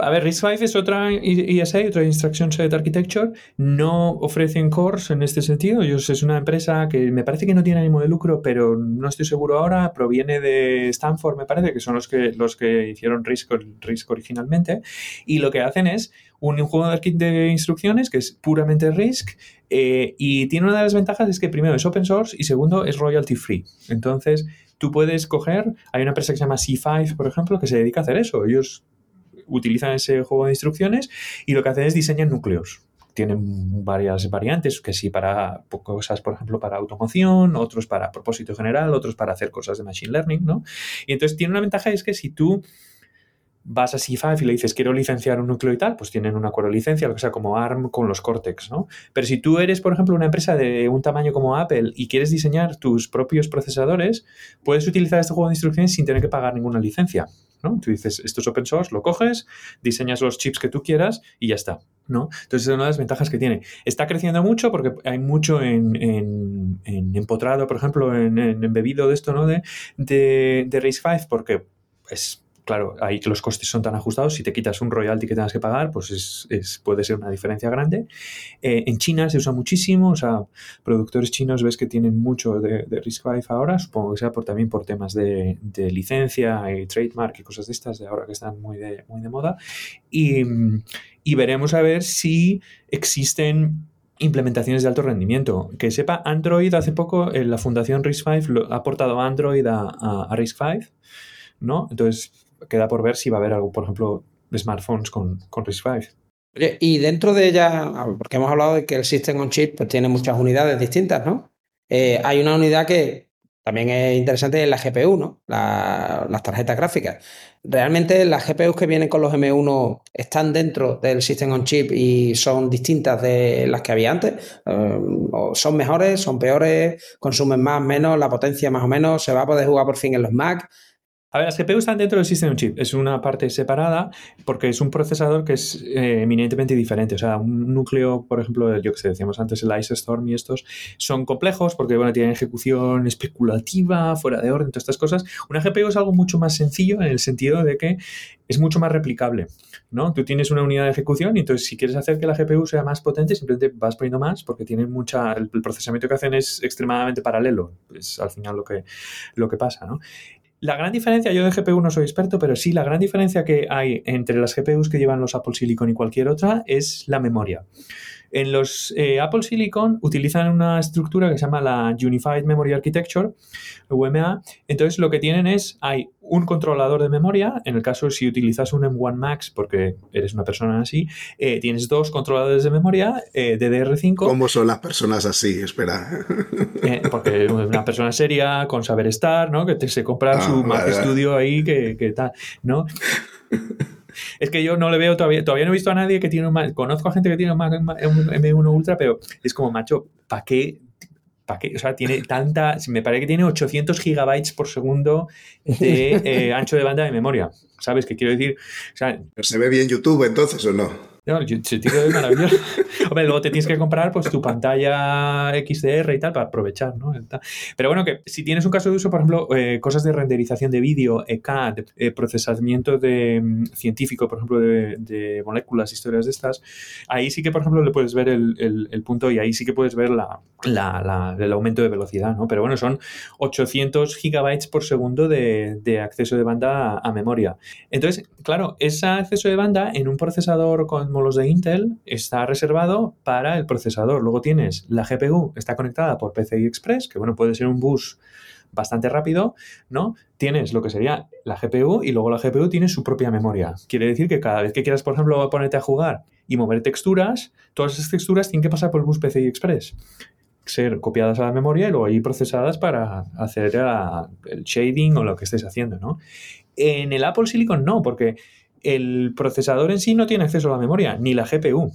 Speaker 3: A ver, RISC-V es otra ESA, otra Instruction Set Architecture. No ofrecen cores en este sentido. Ellos es una empresa que me parece que no tiene ánimo de lucro, pero no estoy seguro ahora. Proviene de Stanford, me parece, que son los que, los que hicieron RISC, RISC originalmente. Y lo que hacen es un juego de, de instrucciones que es puramente RISC eh, y tiene una de las ventajas es que primero es open source y segundo es royalty free. Entonces, tú puedes coger, hay una empresa que se llama C5, por ejemplo, que se dedica a hacer eso. Ellos utilizan ese juego de instrucciones y lo que hacen es diseñar núcleos tienen varias variantes, que sí para cosas, por ejemplo, para automoción, otros para propósito general, otros para hacer cosas de machine learning, ¿no? Y entonces tiene una ventaja es que si tú vas a C5 y le dices quiero licenciar un núcleo y tal, pues tienen un acuerdo licencia, lo que sea, como ARM con los Cortex, ¿no? Pero si tú eres, por ejemplo, una empresa de un tamaño como Apple y quieres diseñar tus propios procesadores, puedes utilizar este juego de instrucciones sin tener que pagar ninguna licencia. ¿no? Tú dices, esto es open source, lo coges, diseñas los chips que tú quieras y ya está, ¿no? Entonces es una de las ventajas que tiene. Está creciendo mucho porque hay mucho en, empotrado, por ejemplo, en, embebido de esto, ¿no? De, de, de Race 5, porque es claro, ahí los costes son tan ajustados, si te quitas un royalty que tengas que pagar, pues es, puede ser una diferencia grande. Eh, en China se usa muchísimo, o sea, productores chinos ves que tienen mucho de, de RISC-V ahora, supongo que sea por, también por temas de, licencia y trademark y cosas de estas de ahora que están muy de, muy de moda. Y, y veremos a ver si existen implementaciones de alto rendimiento. Que sepa, Android hace poco, en la fundación RISC-V ha aportado Android a, a, a RISC-V, ¿no? Entonces, queda por ver si va a haber algo, por ejemplo, de smartphones con, con RISC-V.
Speaker 1: Oye, y dentro de ella, porque hemos hablado de que el System on Chip pues, tiene muchas unidades distintas, ¿no? Eh, hay una unidad que también es interesante, es la GPU, ¿no? las tarjetas gráficas. ¿Realmente las GPUs que vienen con los M1 están dentro del System on Chip y son distintas de las que había antes? Eh, ¿Son mejores? ¿Son peores? ¿Consumen más, menos? ¿La potencia más o menos? ¿Se va a poder jugar por fin en los Mac?
Speaker 3: A ver, las GPU están dentro del System Chip. Es una parte separada porque es un procesador que es eh, eminentemente diferente. O sea, un núcleo, por ejemplo, yo que sé, decíamos antes el Ice Storm y estos, son complejos porque, bueno, tienen ejecución especulativa, fuera de orden, todas estas cosas. Una GPU es algo mucho más sencillo en el sentido de que es mucho más replicable. ¿no? Tú tienes una unidad de ejecución y entonces si quieres hacer que la GPU sea más potente, simplemente vas poniendo más porque tienen mucha, el, procesamiento que hacen es extremadamente paralelo. Es al final lo que, lo que pasa, ¿no? La gran diferencia, yo de GPU no soy experto, pero sí la gran diferencia que hay entre las GPUs que llevan los Apple Silicon y cualquier otra es la memoria. En los eh, Apple Silicon utilizan una estructura que se llama la Unified Memory Architecture, UMA. Entonces lo que tienen es, hay un controlador de memoria, en el caso si utilizas un M1 Max, porque eres una persona así, eh, tienes dos controladores de memoria eh, DDR5.
Speaker 2: ¿Cómo son las personas así? Espera.
Speaker 3: porque una persona seria, con saber estar, ¿no? Que te, se compra ah, su Mac Studio ahí, que, que tal, ¿no? Es que yo no le veo todavía, todavía no he visto a nadie que tiene un Mac, conozco a gente que tiene un, Mac, M1 Ultra, pero es como, macho, ¿para qué? ¿Para qué? O sea, tiene tanta, me parece que tiene 800 gigabytes por segundo de eh, ancho de banda de memoria. ¿Sabes qué quiero decir? O sea,
Speaker 2: ¿Se ve bien YouTube entonces o no?
Speaker 3: No, es maravilloso. Hombre, luego te tienes que comprar pues tu pantalla XDR y tal para aprovechar, ¿no? Pero bueno, que si tienes un caso de uso, por ejemplo, eh, cosas de renderización de vídeo, ECAD, eh, procesamiento de, mm, científico, por ejemplo, de, moléculas, historias de estas, ahí sí que, por ejemplo, le puedes ver el, punto y ahí sí que puedes ver la, el aumento de velocidad, ¿no? Pero bueno, son 800 gigabytes por segundo de, acceso de banda a, memoria. Entonces, claro, ese acceso de banda en un procesador con los de Intel, está reservado para el procesador. Luego tienes la GPU, está conectada por PCI Express, que bueno, puede ser un bus bastante rápido, ¿no? Tienes lo que sería la GPU y luego la GPU tiene su propia memoria. Quiere decir que cada vez que quieras, por ejemplo, ponerte a jugar y mover texturas, todas esas texturas tienen que pasar por el bus PCI Express ser copiadas a la memoria y luego ahí procesadas para hacer el shading o lo que estés haciendo, ¿no? En el Apple Silicon no, porque el procesador en sí no tiene acceso a la memoria, ni la GPU,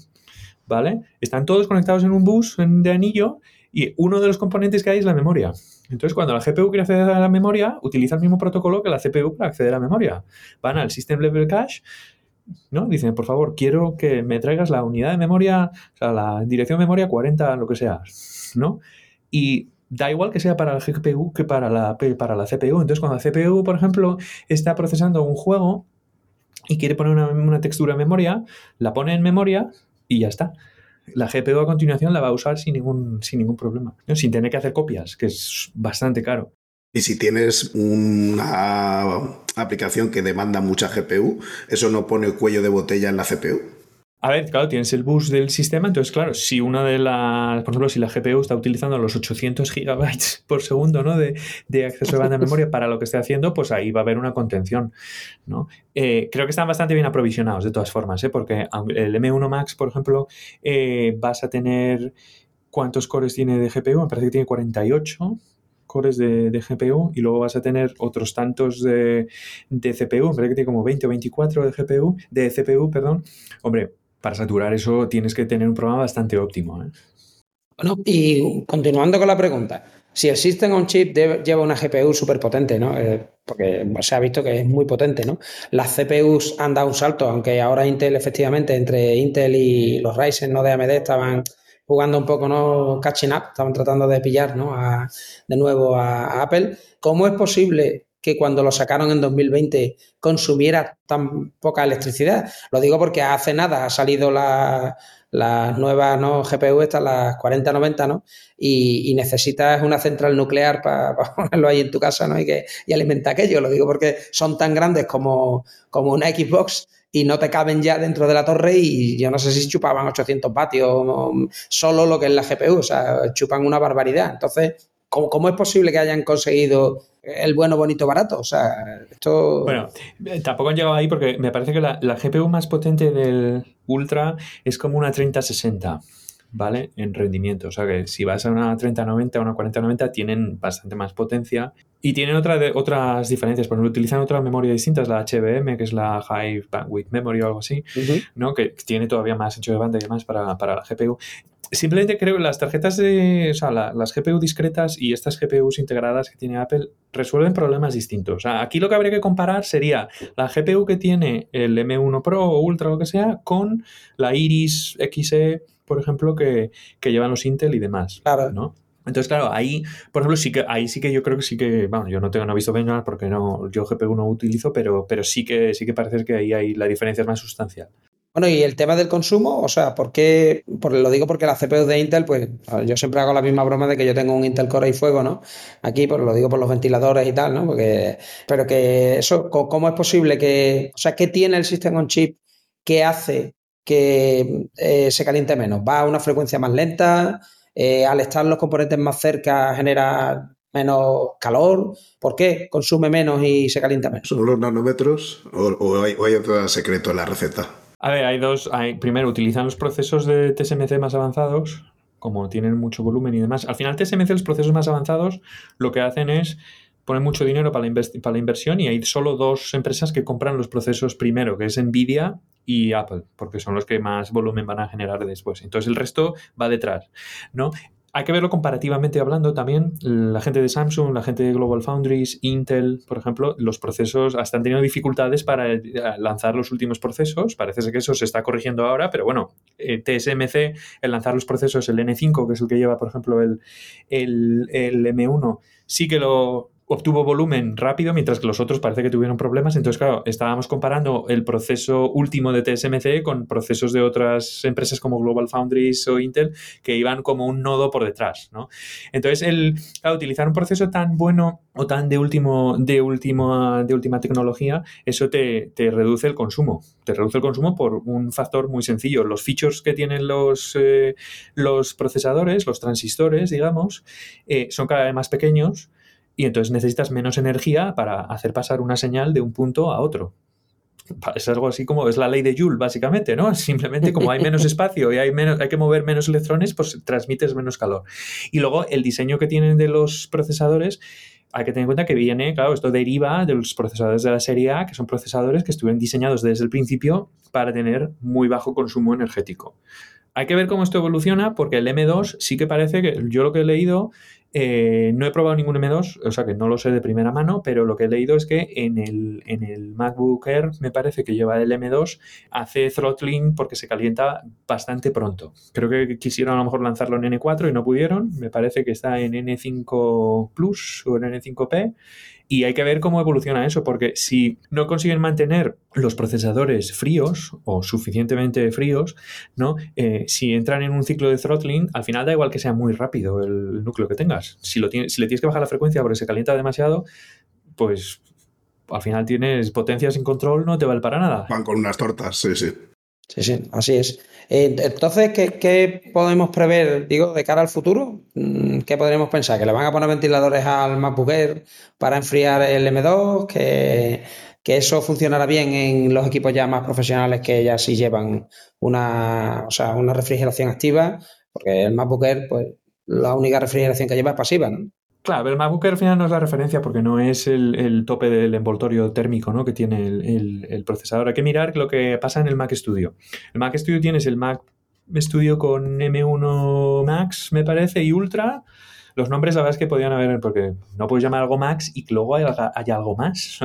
Speaker 3: ¿vale? Están todos conectados en un bus de anillo y uno de los componentes que hay es la memoria. Entonces, cuando la GPU quiere acceder a la memoria, utiliza el mismo protocolo que la CPU para acceder a la memoria. Van al System Level Cache, ¿no? Dicen, por favor, quiero que me traigas la unidad de memoria, o sea, la dirección de memoria 40, lo que sea, ¿no? Y da igual que sea para la GPU que para la, para la CPU. Entonces, cuando la CPU, por ejemplo, está procesando un juego, y quiere poner una, textura en memoria, la pone en memoria y ya está. La GPU a continuación la va a usar sin ningún, sin ningún problema, sin tener que hacer copias, que es bastante caro.
Speaker 2: Y si tienes una aplicación que demanda mucha GPU, ¿eso no pone cuello de botella en la CPU?
Speaker 3: A ver, claro, tienes el bus del sistema, entonces, claro, si una de las, por ejemplo, si la GPU está utilizando los 800 gigabytes por segundo ¿no? de, acceso de banda de memoria para lo que esté haciendo, pues ahí va a haber una contención. ¿no? Eh, creo que están bastante bien aprovisionados, de todas formas, ¿eh? porque el M1 Max, por ejemplo, eh, vas a tener. ¿Cuántos cores tiene de GPU? Me parece que tiene 48 cores de, GPU y luego vas a tener otros tantos de, de CPU, parece que tiene como 20 o 24 de GPU, de CPU, perdón. Hombre, para saturar eso tienes que tener un programa bastante óptimo. ¿eh?
Speaker 1: Bueno, y continuando con la pregunta, si el System Chip lleva una GPU súper potente, ¿no? Eh, porque se ha visto que es muy potente, ¿no? Las CPUs han dado un salto, aunque ahora Intel, efectivamente, entre Intel y los Ryzen, ¿no? De AMD estaban jugando un poco, ¿no? Catching up, estaban tratando de pillar, ¿no? de nuevo a, a Apple. ¿Cómo es posible que cuando lo sacaron en 2020 consumiera tan poca electricidad. Lo digo porque hace nada ha salido la, las nuevas ¿no? GPU, estas, las 4090, ¿no? Y, necesitas una central nuclear para ponerlo ahí en tu casa, ¿no? Y, que, y alimenta aquello. Lo digo porque son tan grandes como, como una Xbox y no te caben ya dentro de la torre y yo no sé si chupaban 800 vatios solo lo que es la GPU, o sea, chupan una barbaridad. Entonces, ¿cómo, cómo es posible que hayan conseguido el bueno, bonito, barato. O sea, esto.
Speaker 3: Bueno, eh, tampoco han llegado ahí porque me parece que la, GPU más potente del Ultra es como una 3060. ¿Vale? En rendimiento. O sea que si vas a una 3090 o una 4090 tienen bastante más potencia y tienen otra de, otras diferencias. Por ejemplo, utilizan otra memoria distinta, la HBM, que es la High Bandwidth Memory o algo así, ¿no? Que tiene todavía más ancho de banda y demás para, para la GPU simplemente creo que las tarjetas de, o sea, las GPU discretas y estas GPUs integradas que tiene Apple resuelven problemas distintos. O sea, aquí lo que habría que comparar sería la GPU que tiene el M1 Pro o Ultra o lo que sea con la Iris Xe, por ejemplo, que, llevan los Intel y demás. Claro. ¿no? Entonces, claro, ahí, por ejemplo, sí que, ahí sí que yo creo que sí que, bueno, yo no tengo, no he visto benchmark porque no, yo GPU no utilizo, pero, pero sí que sí que parece que ahí hay la diferencia es más sustancial.
Speaker 1: Bueno, y el tema del consumo, o sea, ¿por qué? lo digo porque las CPUs de Intel, pues yo siempre hago la misma broma de que yo tengo un Intel Core y fuego, ¿no? Aquí, pues lo digo por los ventiladores y tal, ¿no? Porque, pero que eso, ¿cómo es posible que, o sea, qué tiene el sistema on chip que hace que eh, se caliente menos? ¿Va a una frecuencia más lenta? Eh, al estar los componentes más cerca genera menos calor? ¿Por qué consume menos y se calienta menos?
Speaker 2: ¿Son los nanómetros o, o hay otro secreto en la receta?
Speaker 3: A ver, hay dos. Hay, primero, utilizan los procesos de TSMC más avanzados, como tienen mucho volumen y demás. Al final, TSMC, los procesos más avanzados, lo que hacen es poner mucho dinero para la, para la inversión y hay solo dos empresas que compran los procesos primero, que es Nvidia y Apple, porque son los que más volumen van a generar después. Entonces el resto va detrás, ¿no? Hay que verlo comparativamente hablando también. La gente de Samsung, la gente de Global Foundries, Intel, por ejemplo, los procesos hasta han tenido dificultades para eh, lanzar los últimos procesos. Parece que eso se está corrigiendo ahora, pero bueno, eh, TSMC, el lanzar los procesos, el N5, que es el que lleva, por ejemplo, el, el, el M1, sí que lo, obtuvo volumen rápido, mientras que los otros parece que tuvieron problemas. Entonces, claro, estábamos comparando el proceso último de TSMC con procesos de otras empresas como Global Foundries o Intel que iban como un nodo por detrás, ¿no? Entonces, el, utilizar un proceso tan bueno o tan de último, de última, de última tecnología, eso te, reduce el consumo. Te reduce el consumo por un factor muy sencillo. Los features que tienen los, eh, los procesadores, los transistores, digamos, eh, son cada vez más pequeños y entonces necesitas menos energía para hacer pasar una señal de un punto a otro. Es algo así como es la ley de Joule, básicamente, ¿no? Simplemente como hay menos espacio y hay, menos, hay que mover menos electrones, pues transmites menos calor. Y luego el diseño que tienen de los procesadores, hay que tener en cuenta que viene, claro, esto deriva de los procesadores de la serie A, que son procesadores que estuvieron diseñados desde el principio para tener muy bajo consumo energético. Hay que ver cómo esto evoluciona porque el M2 sí que parece que yo lo que he leído eh, no he probado ningún M2, o sea que no lo sé de primera mano, pero lo que he leído es que en el, en el MacBook Air me parece que lleva el M2, hace throttling porque se calienta bastante pronto. Creo que quisieron a lo mejor lanzarlo en N4 y no pudieron. Me parece que está en N5 Plus o en N5P y hay que ver cómo evoluciona eso, porque si no consiguen mantener los procesadores fríos o suficientemente fríos, ¿no? Eh, si entran en un ciclo de throttling, al final da igual que sea muy rápido el núcleo que tengas. Si, lo si le tienes que bajar la frecuencia porque se calienta demasiado, pues al final tienes potencia sin control, no te vale para nada.
Speaker 2: Van con unas tortas, sí, sí.
Speaker 1: Sí, sí, así es. Eh, entonces, ¿qué, podemos prever, digo, de cara al futuro? Mm, ¿Qué podríamos pensar? ¿Que le van a poner ventiladores al MacBook para enfriar el M2? ¿Que, eso funcionará bien en los equipos ya más profesionales que ya sí llevan una, o sea, una refrigeración activa? Porque el MacBook pues, la única refrigeración que lleva es pasiva, ¿no?
Speaker 3: Claro, el MacBook al final no es la referencia porque no es el, tope del envoltorio térmico ¿no? que tiene el, procesador. Hay que mirar lo que pasa en el Mac Studio. El Mac Studio tienes el Mac Studio con M1 Max, me parece, y Ultra. Los nombres la verdad es que podían haber, porque no puedes llamar algo Max y que luego haya, algo más.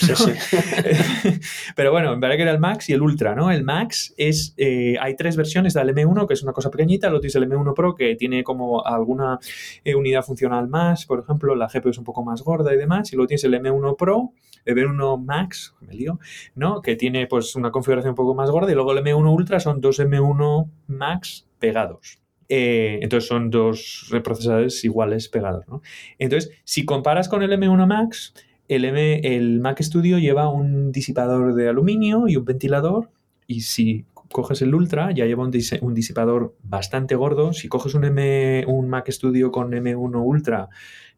Speaker 3: Pero bueno, en verdad que era el Max y el Ultra, ¿no? El Max es, eh, hay tres versiones del M1, que es una cosa pequeñita, luego tienes el M1 Pro, que tiene como alguna eh, unidad funcional más, por ejemplo, la GPU es un poco más gorda y demás, y luego tienes el M1 Pro, el M1 Max, me lío, ¿no? Que tiene pues una configuración un poco más gorda, y luego el M1 Ultra son dos M1 Max pegados. Eh, entonces son dos procesadores iguales pegados. ¿no? Entonces, si comparas con el M1 Max, el Mac Studio lleva un disipador de aluminio y un ventilador. Y si coges el Ultra, ya lleva un, un disipador bastante gordo. Si coges un, M, un Mac Studio con M1 Ultra,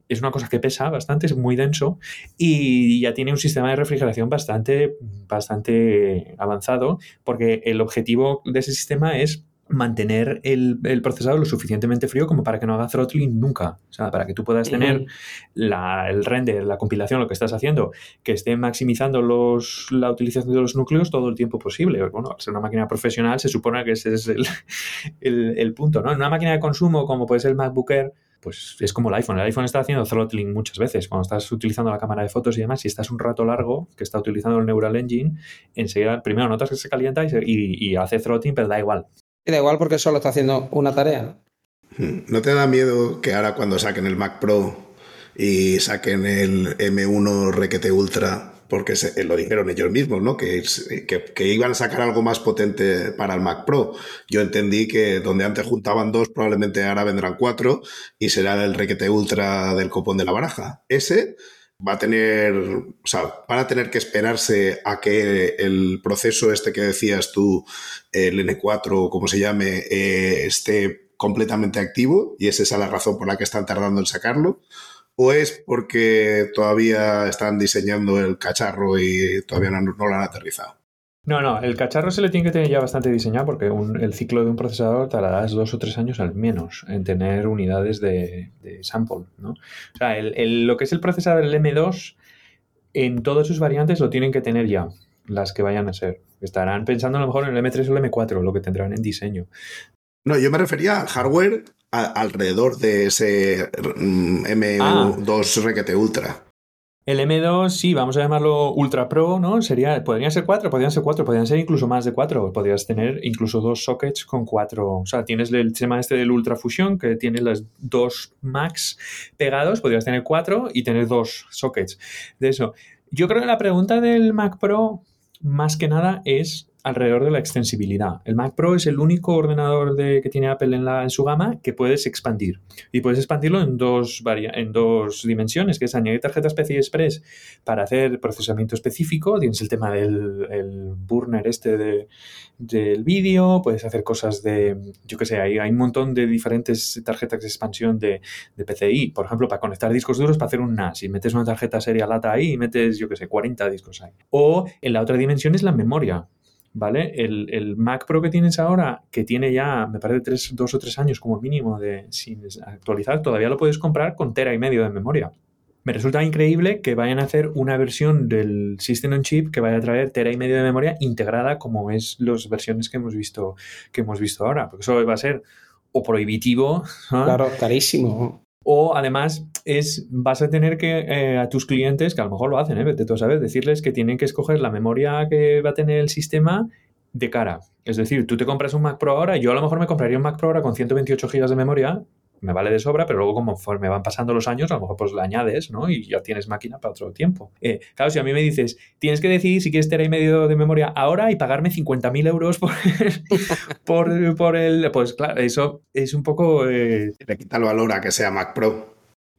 Speaker 3: es una cosa que pesa bastante, es muy denso y ya tiene un sistema de refrigeración bastante, bastante avanzado, porque el objetivo de ese sistema es mantener el, procesador lo suficientemente frío como para que no haga throttling nunca. O sea, para que tú puedas tener el render, la compilación, lo que estás haciendo, que esté maximizando los, la utilización de los núcleos todo el tiempo posible. Bueno, al ser una máquina profesional se supone que ese es el, punto, ¿no? En una máquina de consumo como puede ser el MacBook Air, pues es como el iPhone. El iPhone está haciendo throttling muchas veces. Cuando estás utilizando la cámara de fotos y demás, si estás un rato largo, que está utilizando el Neural Engine, enseguida, primero notas que se calienta y, y hace throttling, pero da igual.
Speaker 1: Da igual porque solo está haciendo una tarea.
Speaker 2: ¿No te da miedo que ahora cuando saquen el Mac Pro y saquen el M1 Requete Ultra, porque se, lo dijeron ellos mismos, ¿no? Que, que, iban a sacar algo más potente para el Mac Pro. Yo entendí que donde antes juntaban dos, probablemente ahora vendrán cuatro y será el Requete Ultra del copón de la baraja. Ese va a tener, o sea, van a tener que esperarse a que el proceso este que decías tú, el N4 o como se llame, eh, esté completamente activo y es esa la razón por la que están tardando en sacarlo. ¿O es porque todavía están diseñando el cacharro y todavía no lo han aterrizado?
Speaker 3: No, no, el cacharro se le tiene que tener ya bastante diseñado porque el ciclo de un procesador tardará dos o tres años al menos en tener unidades de, sample, ¿no? O sea, lo que es el procesador del M2, en todas sus variantes lo tienen que tener ya, las que vayan a ser. Estarán pensando a lo mejor en el M3 o el M4, lo que tendrán en diseño.
Speaker 2: No, yo me refería al hardware alrededor de ese mm, M2 ah. Requete Ultra.
Speaker 3: El M2, sí, vamos a llamarlo Ultra Pro, ¿no? Sería, podrían ser cuatro, podrían ser cuatro, podrían ser incluso más de cuatro. Podrías tener incluso dos sockets con cuatro. O sea, tienes el tema este del Ultra Fusion, que tiene las dos Macs pegados, podrías tener cuatro y tener dos sockets. De eso. Yo creo que la pregunta del Mac Pro, más que nada, es alrededor de la extensibilidad. El Mac Pro es el único ordenador de, que tiene Apple en, su gama que puedes expandir. Y puedes expandirlo en dos, en dos dimensiones, que es añadir tarjetas PCI Express para hacer procesamiento específico. Tienes el tema del el burner este de, del vídeo, puedes hacer cosas de, yo qué sé, hay, hay un montón de diferentes tarjetas de expansión de, PCI. Por ejemplo, para conectar discos duros para hacer un NAS y metes una tarjeta serie lata ahí y metes, yo qué sé, 40 discos ahí. O en la otra dimensión es la memoria. ¿Vale? El, Mac Pro que tienes ahora, que tiene ya, me parece, tres, dos o tres años como mínimo de sin actualizar, todavía lo puedes comprar con tera y medio de memoria. Me resulta increíble que vayan a hacer una versión del System on Chip que vaya a traer tera y medio de memoria integrada como es las versiones que hemos visto, que hemos visto ahora, porque eso va a ser o prohibitivo.
Speaker 1: Claro, carísimo.
Speaker 3: O además es, vas a tener que eh, a tus clientes, que a lo mejor lo hacen, ¿eh? vete tú a saber, decirles que tienen que escoger la memoria que va a tener el sistema de cara. Es decir, tú te compras un Mac Pro ahora, yo a lo mejor me compraría un Mac Pro ahora con 128 GB de memoria, me vale de sobra, pero luego conforme van pasando los años, a lo mejor pues le añades, ¿no? Y ya tienes máquina para otro tiempo. Eh, claro, si a mí me dices, tienes que decidir si quieres tener y medio de memoria ahora y pagarme 50.000 euros por, por, el... Pues claro, eso es un poco...
Speaker 2: Eh... Le quita el valor a que sea Mac Pro.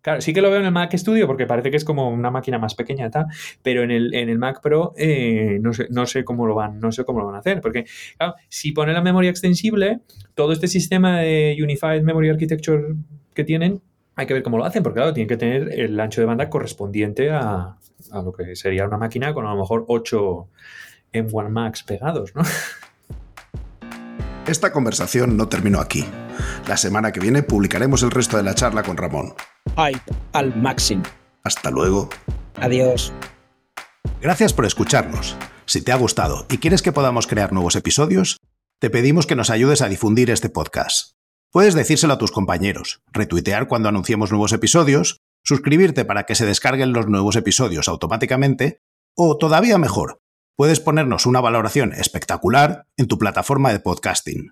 Speaker 3: Claro, sí que lo veo en el Mac Studio porque parece que es como una máquina más pequeña, tal, pero en el, en el Mac Pro eh, no, sé, no, sé cómo lo van, no sé cómo lo van a hacer. Porque, claro, si pone la memoria extensible, todo este sistema de Unified Memory Architecture que tienen, hay que ver cómo lo hacen, porque claro, tienen que tener el ancho de banda correspondiente a, a lo que sería una máquina con a lo mejor 8 M1 Max pegados, ¿no?
Speaker 2: Esta conversación no terminó aquí. La semana que viene publicaremos el resto de la charla con Ramón
Speaker 1: al máximo.
Speaker 2: Hasta luego.
Speaker 1: Adiós.
Speaker 2: Gracias por escucharnos. Si te ha gustado y quieres que podamos crear nuevos episodios, te pedimos que nos ayudes a difundir este podcast. Puedes decírselo a tus compañeros, retuitear cuando anunciemos nuevos episodios, suscribirte para que se descarguen los nuevos episodios automáticamente, o todavía mejor, puedes ponernos una valoración espectacular en tu plataforma de podcasting.